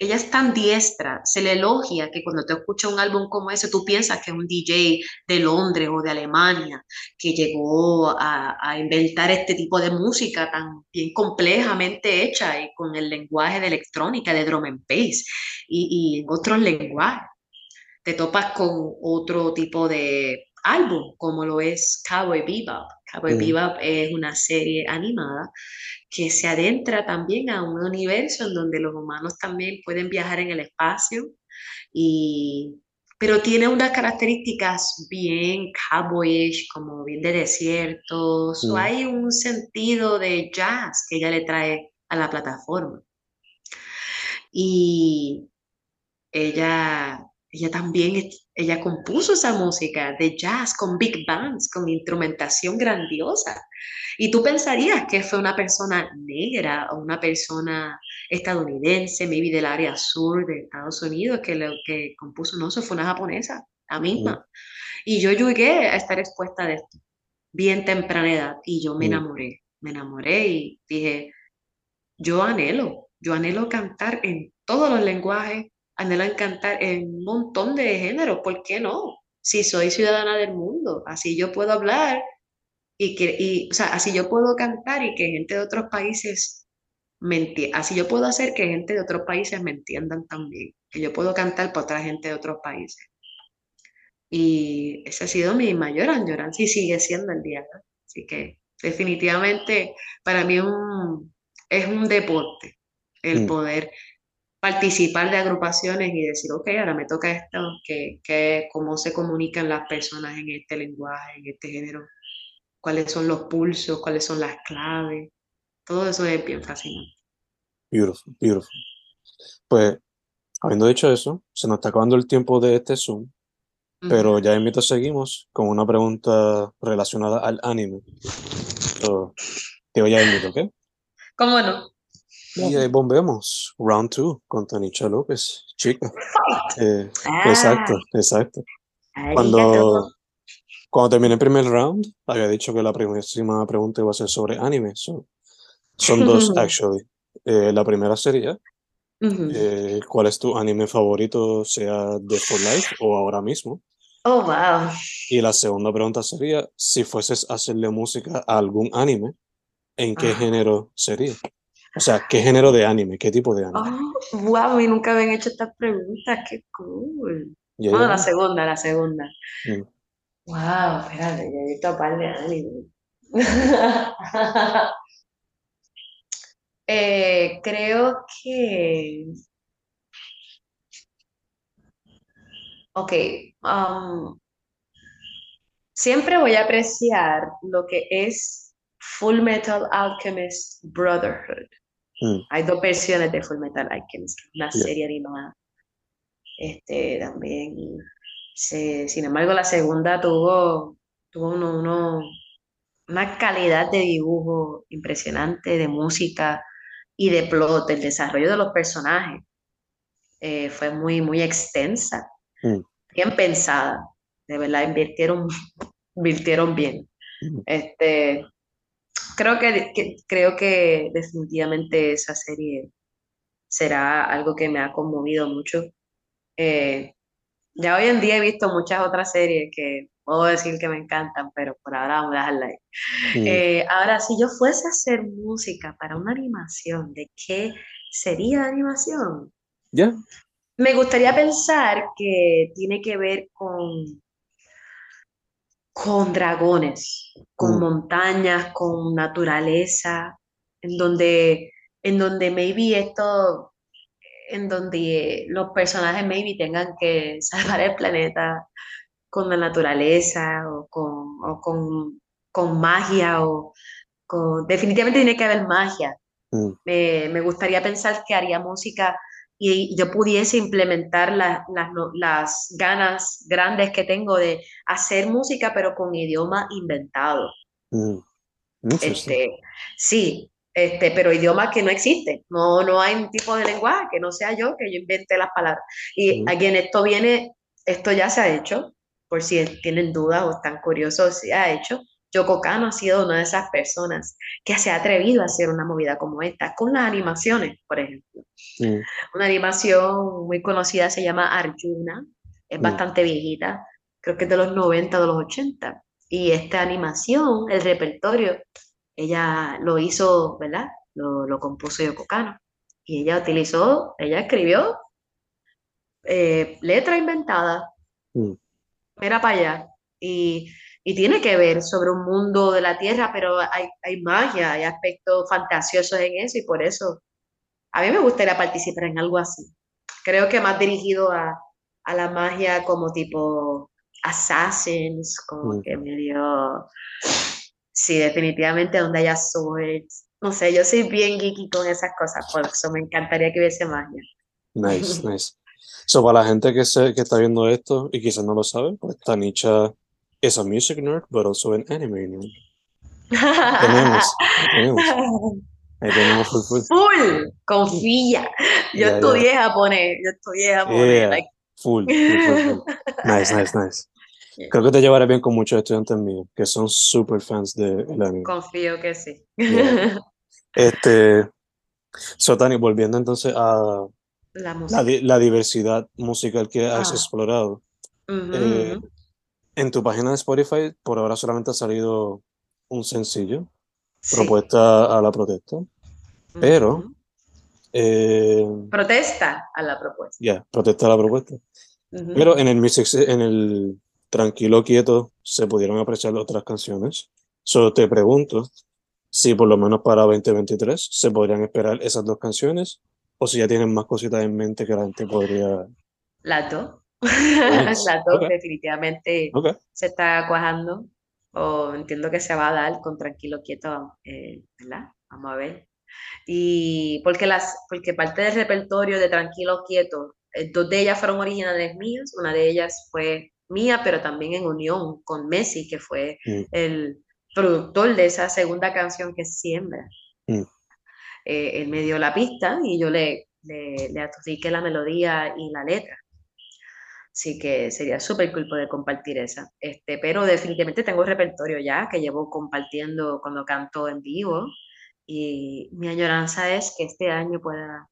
ella es tan diestra, se le elogia que cuando te escucha un álbum como ese, tú piensas que es un DJ de Londres o de Alemania que llegó a, a, inventar este tipo de música tan bien complejamente hecha y con el lenguaje de electrónica, de drum and bass y, y en otros lenguajes. Te topas con otro tipo de álbum, como lo es Cowboy Bebop. Cowboy mm. Bebop es una serie animada que se adentra también a un universo en donde los humanos también pueden viajar en el espacio, y, pero tiene unas características bien cowboyish, como bien de desiertos, o mm. hay un sentido de jazz que ella le trae a la plataforma. Y ella, ella también, ella compuso esa música de jazz con big bands, con instrumentación grandiosa. Y tú pensarías que fue una persona negra o una persona estadounidense, maybe del área sur de Estados Unidos, que lo que compuso, no, eso fue una japonesa, la misma. Y yo llegué a estar expuesta de esto, bien temprana edad, y yo me enamoré, me enamoré y dije, yo anhelo, yo anhelo cantar en todos los lenguajes, anhelo cantar en un montón de géneros, ¿por qué no? si soy ciudadana del mundo, así yo puedo hablar y que, y, o sea, así yo puedo cantar y que gente de otros países me entienda, así yo puedo hacer que gente de otros países me entiendan también, que yo puedo cantar para otra gente de otros países. Y ese ha sido mi mayor añoranza y sigue siendo el día. Así que definitivamente para mí un, es un deporte el Mm. poder participar de agrupaciones y decir, ok, ahora me toca esto, que, que cómo se comunican las personas en este lenguaje, en este género, cuáles son los pulsos, cuáles son las claves. Todo eso es bien fascinante. Beautiful, beautiful. Pues, habiendo dicho eso, se nos está acabando el tiempo de este Zoom, pero ya invito seguimos con una pregunta relacionada al anime. So, te voy a invito, ¿ok? ¿Cómo no? Y ahí volvemos, round two, con Tanisha López, chica. Eh, Ah, exacto, exacto. Cuando, cuando terminé el primer round, había dicho que la próxima pregunta iba a ser sobre anime. so, son dos, actually. Eh, la primera sería, eh, ¿cuál es tu anime favorito, sea de For Life o ahora mismo? Oh, wow. Y la segunda pregunta sería, si fueses a hacerle música a algún anime, ¿en qué Ah. género sería? O sea, ¿qué género de anime? ¿Qué tipo de anime? Oh, wow, y nunca habían hecho estas preguntas, qué cool. Ya, Bueno, la segunda, la segunda. Mm. Wow, espérate, yo he visto un par de anime. Eh, creo que. Ok, um, siempre voy a apreciar lo que es Full Metal Alchemist Brotherhood. Mm. Hay dos versiones de Full Metal Alchemist, una Yeah. serie animada. Este también. se- sin embargo, la segunda tuvo, tuvo uno, uno- una calidad de dibujo impresionante, de música y de plot, el desarrollo de los personajes. eh, fue muy, muy extensa, Mm. bien pensada. De verdad, invirtieron, invirtieron bien. Mm. Este, creo que, que- creo que definitivamente esa serie será algo que me ha conmovido mucho. Eh, ya hoy en día he visto muchas otras series que puedo decir que me encantan, pero por ahora vamos a dejarla ahí. Mm. Eh, ahora, si yo fuese a hacer música para una animación, ¿de qué sería la animación? Ya. Me gustaría pensar que tiene que ver con, con dragones, con Mm. montañas, con naturaleza, en donde, en donde maybe esto, en donde los personajes maybe tengan que salvar el planeta con la naturaleza o con, o con, con magia o con... Definitivamente tiene que haber magia. Mm. Me, me gustaría pensar que haría música y yo pudiese implementar la- las ganas grandes que tengo de hacer música, pero con idioma inventado. Mm. Este, sí, este, pero idioma que no existe. No, no hay un tipo de lenguaje que no sea yo, que yo invente las palabras. Y Ujú. aquí en esto viene, esto ya se ha hecho, por si tienen dudas o están curiosos, se ha hecho. Yoko Kano ha sido una de esas personas que se ha atrevido a hacer una movida como esta, con las animaciones, por ejemplo. Mm. Una animación muy conocida se llama Arjuna, es Mm. bastante viejita, creo que es de los 90, de los 80. Y esta animación, el repertorio, ella lo hizo, ¿verdad? Lo, lo compuso Yoko Kano. Y ella utilizó, ella escribió eh, letra inventada, Mm. mira para allá. Y, y tiene que ver sobre un mundo de la tierra, pero hay, hay magia, hay aspectos fantasiosos en eso y por eso a mí me gustaría participar en algo así. Creo que más dirigido a, a la magia como tipo Assassins, como Mm. que medio... Sí, definitivamente donde haya swords. No sé, yo soy bien geeky con esas cosas, por eso me encantaría que hubiese magia. Nice, nice. So, para la gente que, se, que está viendo esto y quizás no lo sabe, pues Tanisha es a music nerd, but also an anime nerd. Tenemos, tenemos. Ahí tenemos full, full. Full, confía. Yo ya. estudié japonés, yo estudié japonés. Yeah, like, full, full, full, full. Nice, nice, nice. Creo que te llevaré bien con muchos estudiantes míos que son super fans del anime. confío que sí. Yeah. Este, so Tani, volviendo entonces a La la, la diversidad musical que has Ah. explorado, Ujú, eh, ujú. En tu página de Spotify por ahora solamente ha salido un sencillo, Sí. propuesta a la protesta, pero, eh, Protesta a la propuesta. ya, protesta a la propuesta. Pero en el Music, en el Tranquilo Quieto se pudieron apreciar otras canciones. Solo te pregunto si por lo menos para 2023 se podrían esperar esas dos canciones o si ya tienen más cositas en mente que la gente podría... Las dos. Nice. Las dos definitivamente se está cuajando. O entiendo que se va a dar con tranquilo, quieto, eh, ¿verdad? Vamos a ver. Y porque las, porque parte del repertorio de Tranquilo Quieto, eh, dos de ellas fueron originales mías, una de ellas fue mía, pero también en unión con Messi, que fue Mm. el productor de esa segunda canción que Siembra. Mm. Eh, él me dio la pista y yo le, le, le adjudiqué la melodía y la letra. Así que sería súper cool poder compartir esa. Este, pero definitivamente tengo repertorio ya que llevo compartiendo cuando canto en vivo. Y mi añoranza es que este año pueda,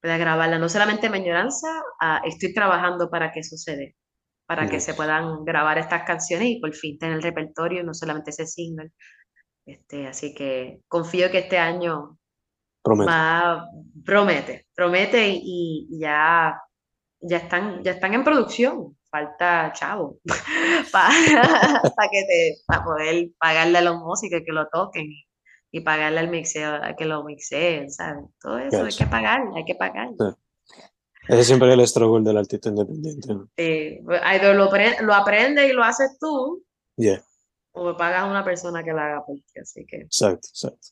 pueda grabarla. No solamente mi añoranza, ah, estoy trabajando para que suceda, para que se puedan grabar estas canciones y por fin tener el repertorio, no solamente ese single. Este, así que confío que este año va, promete, promete y, y ya, ya están, ya están en producción. Falta chavo para que te, para poder pagarle a los músicos que lo toquen y pagarle al mixeo a que lo mixeen, ¿sabes? Todo eso hay que pagar, hay que pagar. Ese siempre es el struggle del artista independiente. ¿no? Either lo, lo aprendes y lo haces tú Yeah, o pagas a una persona que lo haga por ti, así que exacto, exacto.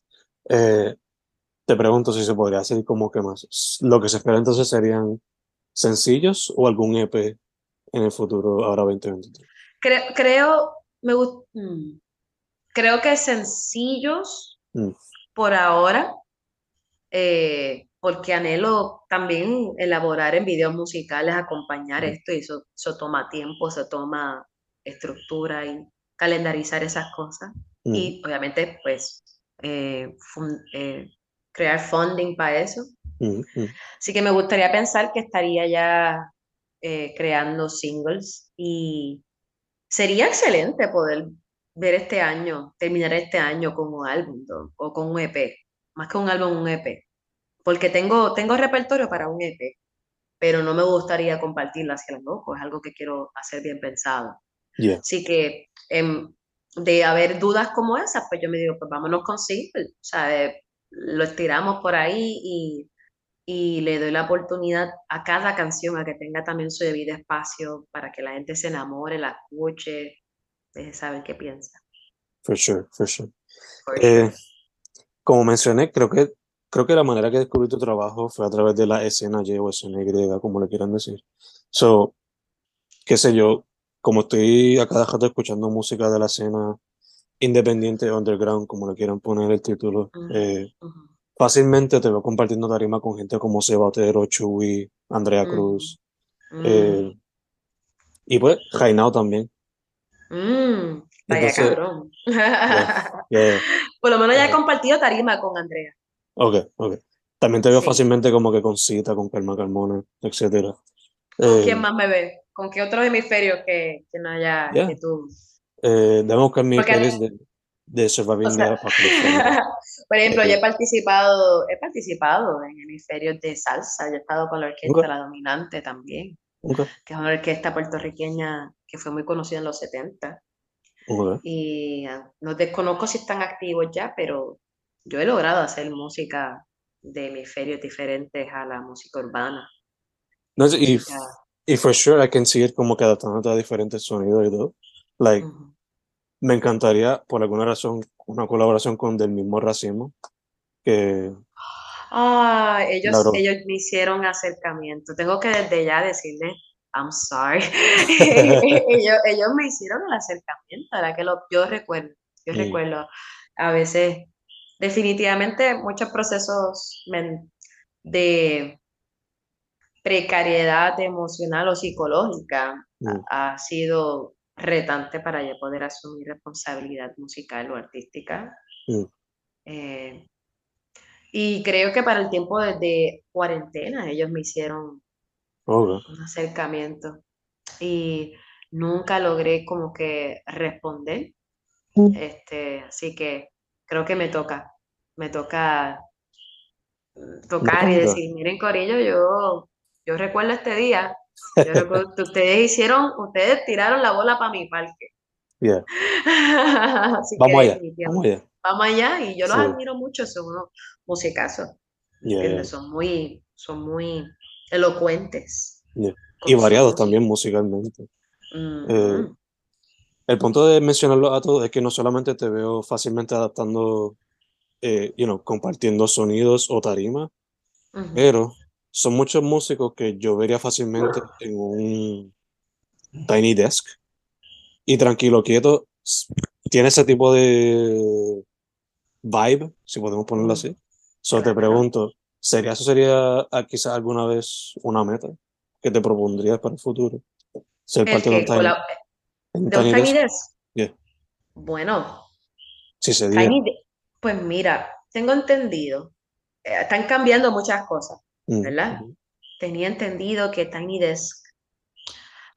Eh, te pregunto si se podría hacer como que más. Lo que se espera entonces serían sencillos o algún EP en el futuro, ahora 2023. creo, creo, me mm, creo que sencillos Mm. por ahora, eh, porque anhelo también elaborar en videos musicales, acompañar Mm. esto, y eso, eso toma tiempo, se toma estructura y calendarizar esas cosas. Mm, Y obviamente, pues, eh, fun- eh, crear funding para eso. Mm, mm. Así que me gustaría pensar que estaría ya eh, creando singles y sería excelente poder ver este año, terminar este año con un álbum ¿no? o con un EP, más que un álbum, un EP, porque tengo, tengo repertorio para un EP, pero no me gustaría compartirlo hacia el loco, es algo que quiero hacer bien pensado. Yeah, Así que em, de haber dudas como esas, pues yo me digo, pues vámonos con single, o sea, eh, lo estiramos por ahí y, y le doy la oportunidad a cada canción a que tenga también su debido espacio para que la gente se enamore, la escuche, deje saber qué piensa. for sure, for sure. For Eh, sure. como mencioné, creo que, creo que la manera que descubrí tu trabajo fue a través de la escena Y o escena Y, como le quieran decir. So, qué sé yo, como estoy a cada rato escuchando música de la escena independiente, underground, como le quieran poner el título, Ujú, eh, ujú, fácilmente te veo compartiendo tarima con gente como Seba Otero, Chuy, Andrea ujú, Cruz, mm, eh, y pues Jainao también. mm, vaya Entonces, cabrón. yeah, yeah, Por lo menos ya he eh, compartido tarima con Andrea. ok, ok. También te veo Sí. fácilmente como que con Cita, con Calma Carmona, etcétera. ¿Con quién Eh, más me ve? ¿Con qué otros hemisferios que, que no haya yeah. que tú? Eh, déjame buscar mi playlist de, de o Surviving sea, the Apocalypse. por ejemplo, yo Eh, he participado, he participado en hemisferios de salsa, yo he estado con la orquesta ok, La Dominante también, ok, que es una orquesta puertorriqueña que fue muy conocida en los 70. ok. Y ah, no desconozco si están activos ya, pero yo he logrado hacer música de hemisferios diferentes a la música urbana, No, y, y for sure I can see it como que adaptándote a diferentes sonidos y todo. Like, ujú. Me encantaría, por alguna razón, una colaboración con Del mismo Racismo, que, Ah, ellos, claro, ellos me hicieron acercamiento. Tengo que desde ya decirle, I'm sorry. Ellos, ellos me hicieron el acercamiento, ahora que lo, yo recuerdo, yo mm, recuerdo. A veces, definitivamente muchos procesos de precariedad emocional o psicológica mm, ha, ha sido retante para yo poder asumir responsabilidad musical o artística. mm, Eh, y creo que para el tiempo de, cuarentena ellos me hicieron un acercamiento. Y nunca logré como que responder. Este, así que creo que me toca, me toca tocar y decir, miren Corillo, yo, yo recuerdo este día, yo recuerdo que ustedes hicieron, ustedes tiraron la bola para mi parque. vamos, allá, vamos allá. Vamos allá y yo los admiro mucho, son unos musicazos. Son muy, son muy elocuentes. Y variados también musicalmente. Eh, el punto de mencionarlo a todos es que no solamente te veo fácilmente adaptando, eh, you know, compartiendo sonidos o tarima, pero son muchos músicos que yo vería fácilmente en un tiny desk y tranquilo, quieto, tiene ese tipo de vibe, si podemos ponerlo así. Solo te pregunto, ¿sería eso sería ah, quizás alguna vez una meta que te propondrías para el futuro? Ser parte de un tiny, desk. Bueno, si se pues mira, tengo entendido, eh, están cambiando muchas cosas, mm, ¿verdad? Tenía entendido que Tiny Desk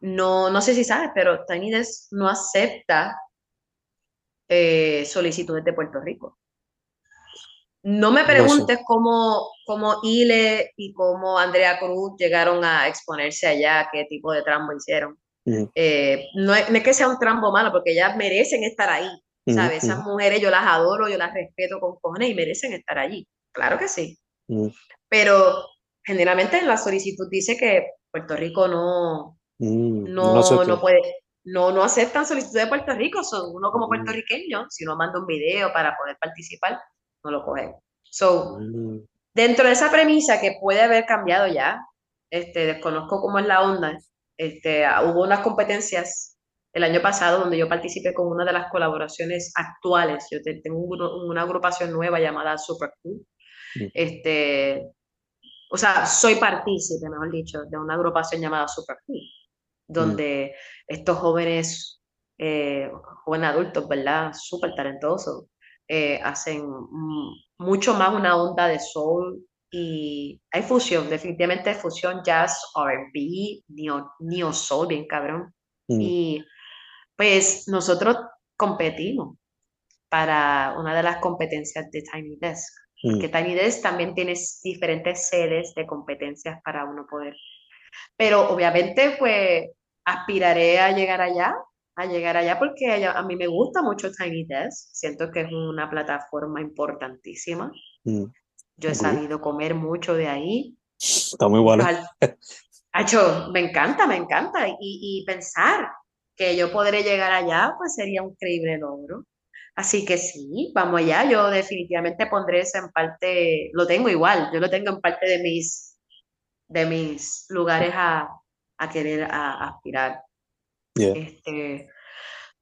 no, no sé si sabes, pero Tiny Desk no acepta eh, solicitudes de Puerto Rico. No me preguntes cómo, cómo Ile y cómo Andrea Cruz llegaron a exponerse allá, qué tipo de trambo hicieron. Eh, no, es, que sea un trambo malo, porque ellas merecen estar ahí. ¿Sabes? Esas mujeres yo las adoro, yo las respeto con cojones y merecen estar allí. Claro que sí. Pero generalmente en la solicitud dice que Puerto Rico no, Mm, no, no, puede, no, no aceptan solicitud de Puerto Rico, son uno como mm. puertorriqueño, si uno manda un video para poder participar, no lo cogen. So, mm. dentro de esa premisa que puede haber cambiado ya, este, desconozco cómo es la onda, este, hubo unas competencias el año pasado donde yo participé con una de las colaboraciones actuales, yo tengo una agrupación nueva llamada Super Cool, este, o sea, soy partícipe, mejor dicho, de una agrupación llamada Super Cool. Mm. donde estos jóvenes, eh, jóvenes adultos, ¿verdad? Súper talentosos, eh, hacen mucho más una onda de soul y hay fusión, definitivamente fusión jazz, R&B, neo, neo soul, bien cabrón. Mm. Y pues nosotros competimos para una de las competencias de Tiny Desk. Mm. Que Tiny Desk también tiene diferentes sedes de competencias para uno poder. Pero obviamente, pues, aspiraré a llegar allá, a llegar allá porque a mí me gusta mucho Tiny Desk, siento que es una plataforma importantísima. Mm, Yo he sabido comer mucho de ahí. Está muy bueno. Hecho, me encanta, me encanta. Y, y pensar que yo podré llegar allá, pues sería un increíble logro. Así que sí, vamos allá. Yo definitivamente pondré eso en parte, lo tengo igual, yo lo tengo en parte de mis, de mis lugares a, a querer a, aspirar. Este,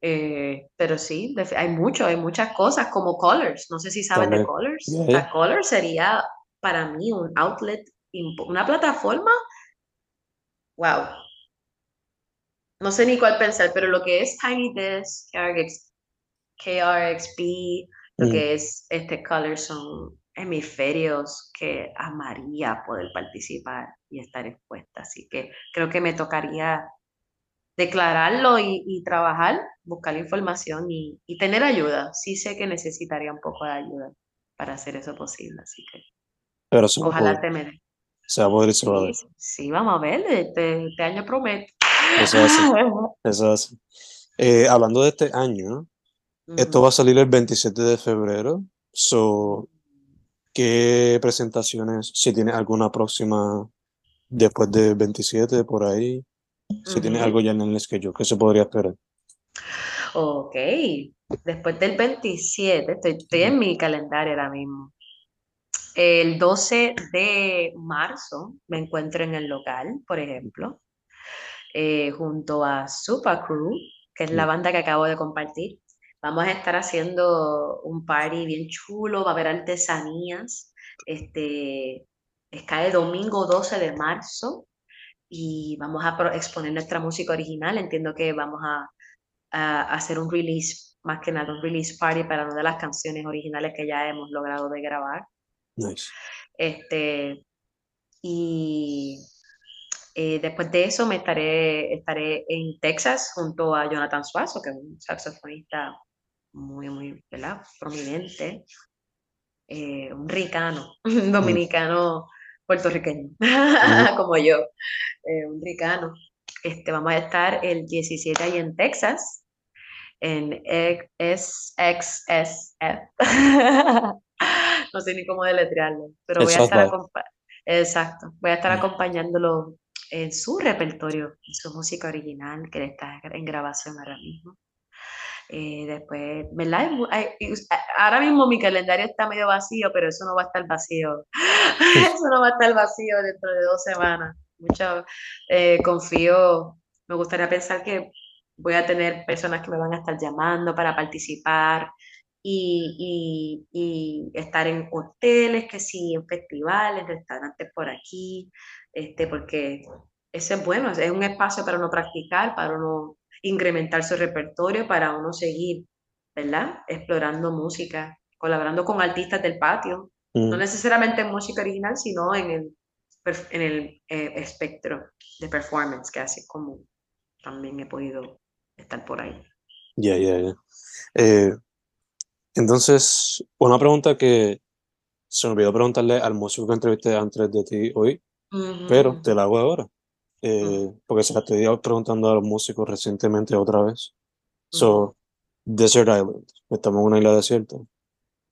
eh, pero sí, hay mucho, hay muchas cosas como Colors. No sé si saben de Colors. La Colors sería para mí un outlet, una plataforma. Wow. No sé ni cuál pensar, pero lo que es Tiny Desk, KRXP, lo mm. que es este Colors son hemisferios que amaría poder participar y estar expuesta. Así que creo que me tocaría declararlo y, trabajar, buscar información y, tener ayuda. Sí sé que necesitaría un poco de ayuda para hacer eso posible, así que Pero ojalá te me dé. Se va a poder sí, vamos a ver, este, este año prometo. Eso es Eso es eh, hablando de este año, esto va a salir el 27 de febrero. So, ¿Qué presentaciones, si tiene alguna próxima después del 27 por ahí? Si tiene algo ya en el schedule, ¿qué se podría esperar? Ok, después del 27, estoy, en mi calendario ahora mismo. El 12 de marzo me encuentro en el local, por ejemplo, eh, junto a Super Crew, que es la banda que acabo de compartir. Vamos a estar haciendo un party bien chulo, va a haber artesanías. Este, es cae domingo 12 de marzo y vamos a exponer nuestra música original. Entiendo que vamos a, hacer un release, más que nada un release party para una de las canciones originales que ya hemos logrado de grabar. Nice. Este, y Eh, después de eso me estaré, estaré en Texas junto a Jonathan Suazo, que es un saxofonista muy, muy ¿verdad? prominente, eh, un ricano, un dominicano puertorriqueño, como yo, eh, un ricano. Este, vamos a estar el 17 ahí en Texas, en SXSF. no sé ni cómo deletrearlo, pero voy a estar, Exacto, voy a estar acompañándolo en su repertorio, en su música original, que está en grabación ahora mismo. Eh, después, ¿verdad? Ahora mismo mi calendario está medio vacío, pero eso no va a estar vacío. eso no va a estar vacío dentro de dos semanas. Mucho eh, confío, me gustaría pensar que voy a tener personas que me van a estar llamando para participar y, y, estar en hoteles, que sí, en festivales, restaurantes por aquí, este, porque ese es bueno, es un espacio para uno practicar, para uno incrementar su repertorio, para uno seguir, ¿verdad? Explorando música, colaborando con artistas del patio, no mm. necesariamente en música original, sino en el, en el eh, espectro de performance, que así como también he podido estar por ahí. Ya, ya, ya. Eh, entonces, una pregunta que se me olvidó preguntarle al músico que entrevisté antes de ti hoy, pero te la hago ahora. Eh, porque se la estoy preguntando a los músicos recientemente otra vez. So, Desert Island, estamos en una isla desierta.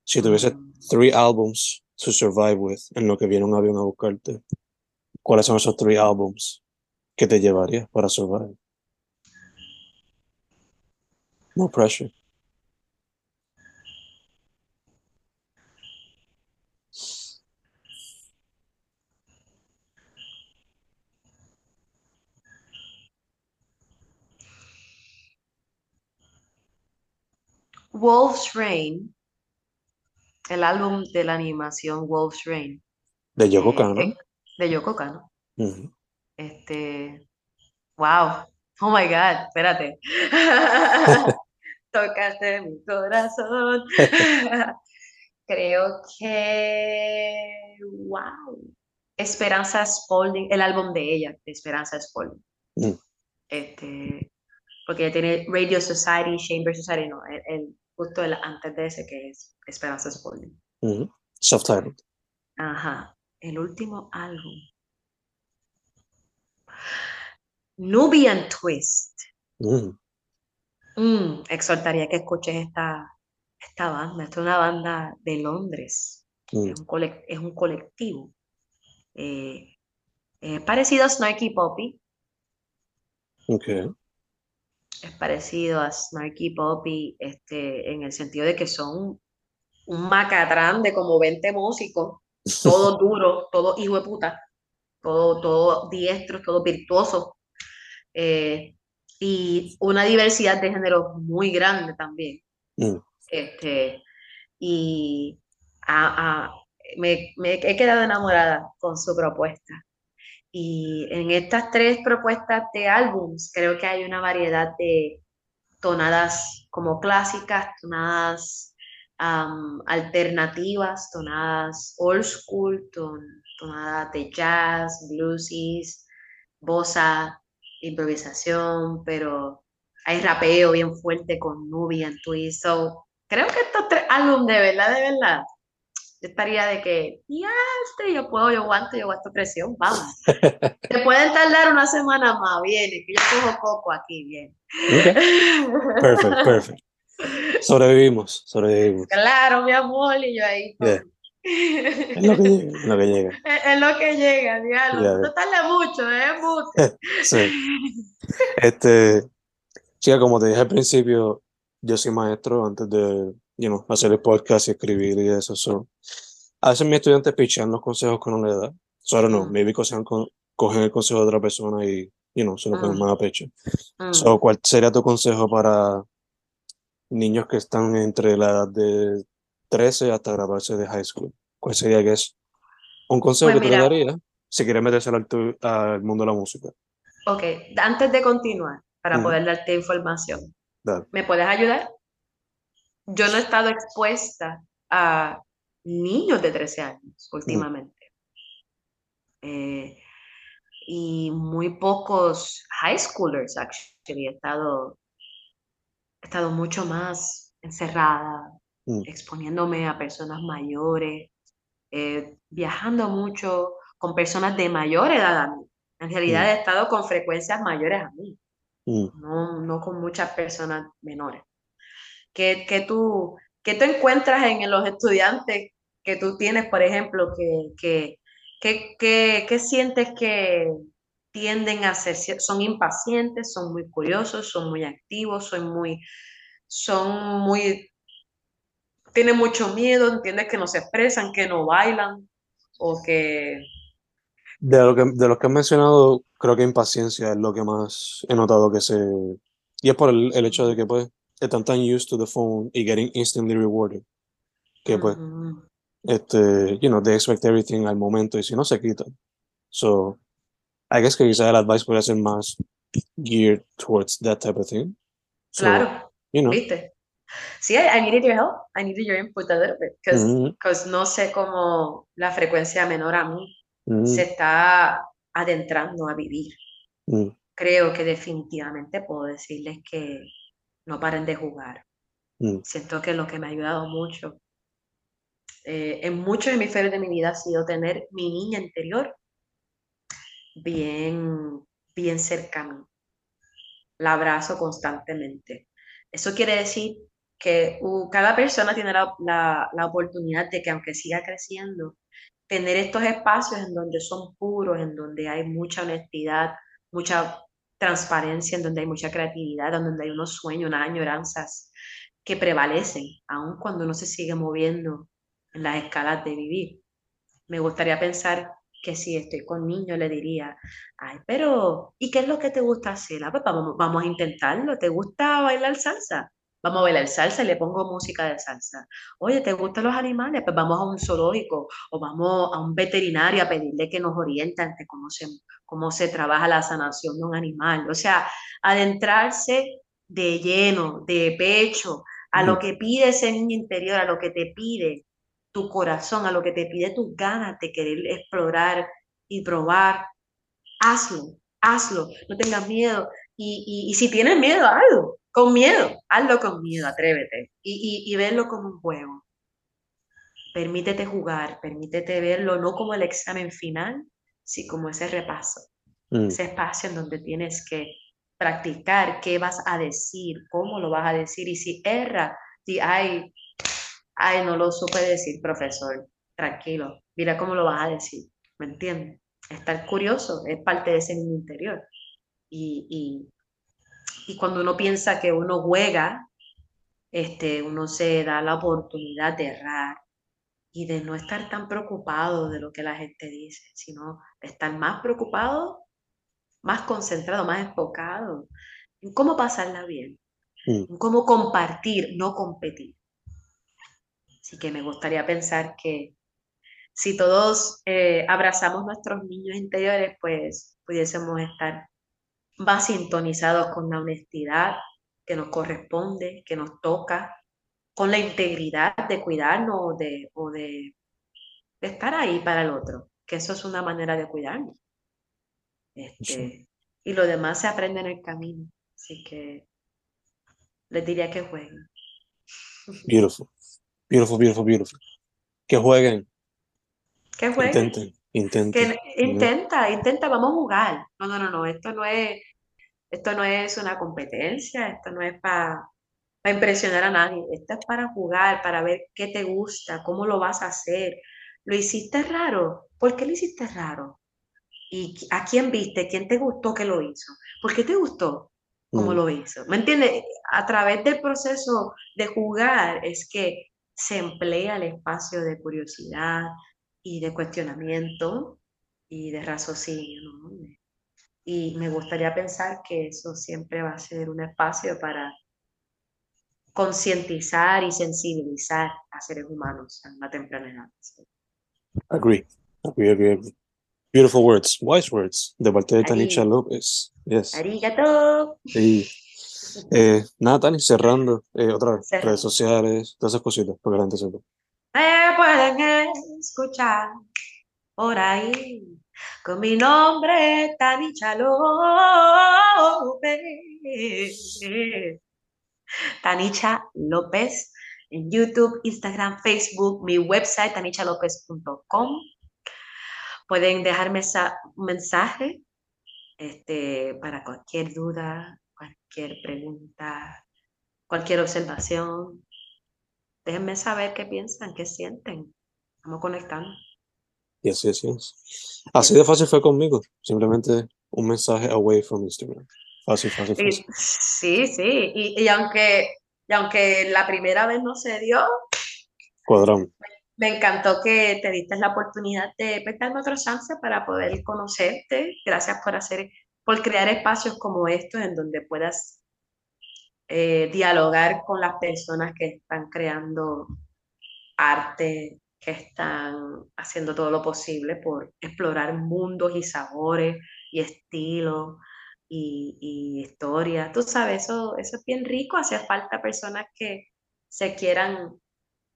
Si tuviese mm. three albums to survive with en lo que viene un avión a buscarte, ¿cuáles son esos three albums que te llevarías para survive? No pressure. Wolf's Rain, el álbum de la animación Wolf's Rain. De Yoko eh, Kano. Eh, de Yoko Kano. Este, wow, oh my God, espérate. Tocaste mi corazón. Creo que, wow. Esperanza Spalding, el álbum de ella, de Esperanza Spalding. Mm. Este, porque ella tiene Radio Society, Chamber Society, no, el, justo el antes de ese que es Esperanza Spalding. Mm Soft Ajá. El último álbum. Nubian Twist. Mm, exhortaría que escuches esta, esta banda. Esta es una banda de Londres. Mm. Es, un es, un colectivo. Eh, parecido a Snarky Poppy. Okay es parecido a Snarky Poppy este, en el sentido de que son un macatrán de como 20 músicos, todo duro, todo hijo de puta, todo, todo diestro, todo virtuoso, eh, y una diversidad de géneros muy grande también. Mm. Este, y me, me he quedado enamorada con su propuesta. Y en estas tres propuestas de álbums creo que hay una variedad de tonadas como clásicas, tonadas alternativas, tonadas old school, tonadas de jazz, bluesies, bossa, improvisación, pero hay rapeo bien fuerte con Nubian Twist. So, creo que estos tres álbumes de verdad, de verdad, yo estaría de que, ya, este, yo puedo, yo aguanto, yo aguanto presión, vamos. Te pueden tardar una semana más, viene, que yo cojo coco aquí, bien. Perfecto, perfecto. Sobrevivimos, sobrevivimos. Claro, mi amor, y yo ahí. Es lo que llega, es lo que llega. Es, lo que llega. No tarda mucho, ¿eh? Mucho. sí. Este, chica, como te dije al principio, yo soy maestro antes de you know, hacer el podcast y escribir y eso. So. A veces mis estudiantes pichan los consejos que uno le da. So, no, mm. maybe cogen, cogen el consejo de otra persona y, you know, se lo ponen mm. más a pecho. Mm. So, ¿cuál sería tu consejo para niños que están entre la edad de 13 hasta graduarse de high school? ¿Cuál sería que es un consejo pues que te daría si quieres meterse al, al, mundo de la música? Ok, antes de continuar, para poder darte información, ¿me puedes ayudar? Yo no he estado expuesta a niños de 13 años últimamente. Eh, y muy pocos high schoolers, actually. He estado, he estado mucho más encerrada, Mm. exponiéndome a personas mayores, eh, viajando mucho con personas de mayor edad a mí. En realidad Mm. he estado con frecuencias mayores a mí, Mm. no, no con muchas personas menores. ¿Qué, qué tú, qué tú encuentras en los estudiantes que tú tienes, por ejemplo, que, que, que, que- que sientes que tienden a ser, son impacientes, son muy curiosos, son muy activos, son muy, son muy, tienen mucho miedo, entiendes que no se expresan, que no bailan o que... De lo que, de los que has mencionado, creo que impaciencia es lo que más he notado que se... Y es por el, el hecho de que pues están tan used to the phone y getting instantly rewarded que pues, este, you know, they expect everything al momento y si no se quitan. So, I guess que quizás el advice podría ser más geared towards that type of thing. So, Claro, you know, ¿viste? Sí, I, I needed your help. I needed your input a little bit because mm, no sé cómo la frecuencia menor a mí mm, se está adentrando a vivir. mm, Creo que definitivamente puedo decirles que no paren de jugar. mm, Siento que lo que me ha ayudado mucho eh, en muchos hemisferios de mi vida ha sido tener mi niña interior bien, bien cerca a mí. La abrazo constantemente. Eso quiere decir que uh, cada persona tiene la, la, la oportunidad de que aunque siga creciendo, tener estos espacios en donde son puros, en donde hay mucha honestidad, mucha transparencia, en donde hay mucha creatividad, en donde hay unos sueños, unas añoranzas que prevalecen, aun cuando uno se sigue moviendo en las escalas de vivir. Me gustaría pensar que si estoy con niños le diría, ay, pero ¿y qué es lo que te gusta hacer? Ah, pues vamos, vamos a intentarlo. ¿Te gusta bailar salsa? Vamos a bailar salsa y le pongo música de salsa. Oye, ¿te gustan los animales? Pues vamos a un zoológico o vamos a un veterinario a pedirle que nos oriente ante cómo se, cómo se trabaja la sanación de un animal. O sea, adentrarse de lleno, de pecho, a lo que pide ese niño interior, a lo que te pide tu corazón, a lo que te pide tus ganas de querer explorar y probar. Hazlo, hazlo, no tengas miedo. Y, y, y si tienes miedo, hazlo, con miedo, hazlo con miedo, atrévete. Y, y, y verlo como un juego. Permítete jugar, permítete verlo no como el examen final, sino como ese repaso, mm, ese espacio en donde tienes que practicar qué vas a decir, cómo lo vas a decir. Y si erra, si ay, ay, no lo supe decir, profesor, tranquilo, mira cómo lo vas a decir, ¿me entiendes? Estar curioso es parte de ese interior. Y, y, y cuando uno piensa que uno juega, este, uno se da la oportunidad de errar y de no estar tan preocupado de lo que la gente dice, sino de estar más preocupado, más concentrado, más enfocado en cómo pasarla bien, mm. en cómo compartir, no competir. Así que me gustaría pensar que si todos eh, abrazamos nuestros niños interiores, pues pudiésemos estar más sintonizados con la honestidad que nos corresponde, que nos toca, con la integridad de cuidarnos de, o de, de estar ahí para el otro, que eso es una manera de cuidarnos. Este, y lo demás se aprende en el camino. Así que les diría que jueguen. Beautiful, beautiful, beautiful, beautiful. Que jueguen, Que jueguen. intenten, intenten. Que intenta, intenta, vamos a jugar. No, no, no, no, esto no es, esto no es una competencia, esto no es para impresionar a nadie, esto es para jugar, para ver qué te gusta, cómo lo vas a hacer. ¿Lo hiciste raro? ¿Por qué lo hiciste raro? ¿Y a quién viste? ¿Quién te gustó que lo hizo? ¿Por qué te gustó cómo Mm, lo hizo? ¿Me entiendes? A través del proceso de jugar es que se emplea el espacio de curiosidad y de cuestionamiento y de raciocinio. ¿no? Y me gustaría pensar que eso siempre va a ser un espacio para concientizar y sensibilizar a seres humanos a una temprana edad. ¿sí? Agree, agree, agree, agree. Beautiful words, wise words, de parte de. Tanisha López. Yes. Arigato. Y, eh, nada, Tani, cerrando, eh, otra vez, Cerrando. redes sociales, todas esas cositas, porque la gente sepa. Me pueden escuchar por ahí Con mi nombre, Tanicha López. Tanicha López en YouTube, Instagram, Facebook, mi website, tanichalopez.com. Pueden dejarme un mensaje este, para cualquier duda, cualquier pregunta, cualquier observación. Déjenme saber qué piensan, qué sienten. Estamos conectando. Y así es. Así de fácil fue conmigo. Simplemente un mensaje away from Instagram. Fácil, fácil, fácil. Sí, sí. Y, y, aunque, y aunque la primera vez no se dio, cuadrón. Me encantó que te diste la oportunidad de darme otra chance para poder conocerte. Gracias por hacer, por crear espacios como estos en donde puedas eh, dialogar con las personas que están creando arte, que están haciendo todo lo posible por explorar mundos y sabores y estilos y, historias. Tú sabes, eso, eso es bien rico, hace falta personas que se quieran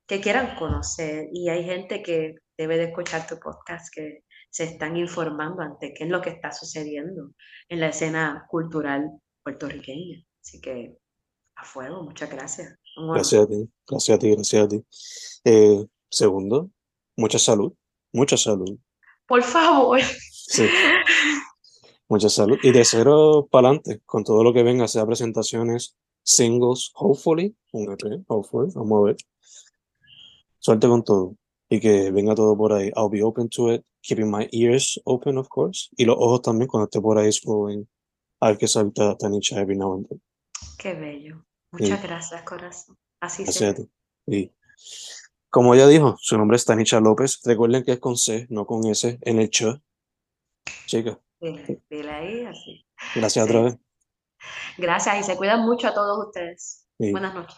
que quieran conocer y hay gente que debe de escuchar tu podcast que se están informando ante qué es lo que está sucediendo en la escena cultural puertorriqueña. Así que a fuego, muchas gracias. Gracias a ti, gracias a ti, gracias a ti. Eh, segundo, mucha salud, mucha salud. Por favor. Sí. Mucha salud. Y de cero para adelante, con todo lo que venga, sea presentaciones, singles, hopefully, un EP, hopefully, vamos a ver. Suerte con todo y que venga todo por ahí. I'll be open to it, keeping my ears open, of course, y los ojos también cuando esté por ahí scrolling. A ver qué salta Tanisha every now and then. Qué bello. Muchas gracias, corazón. Así sea. Y como ella dijo, su nombre es Tanisha López. Recuerden que es con C, no con S, en el ch. Chica. Dile, ahí, así. Gracias otra vez. Gracias y se cuidan mucho a todos ustedes. Buenas noches.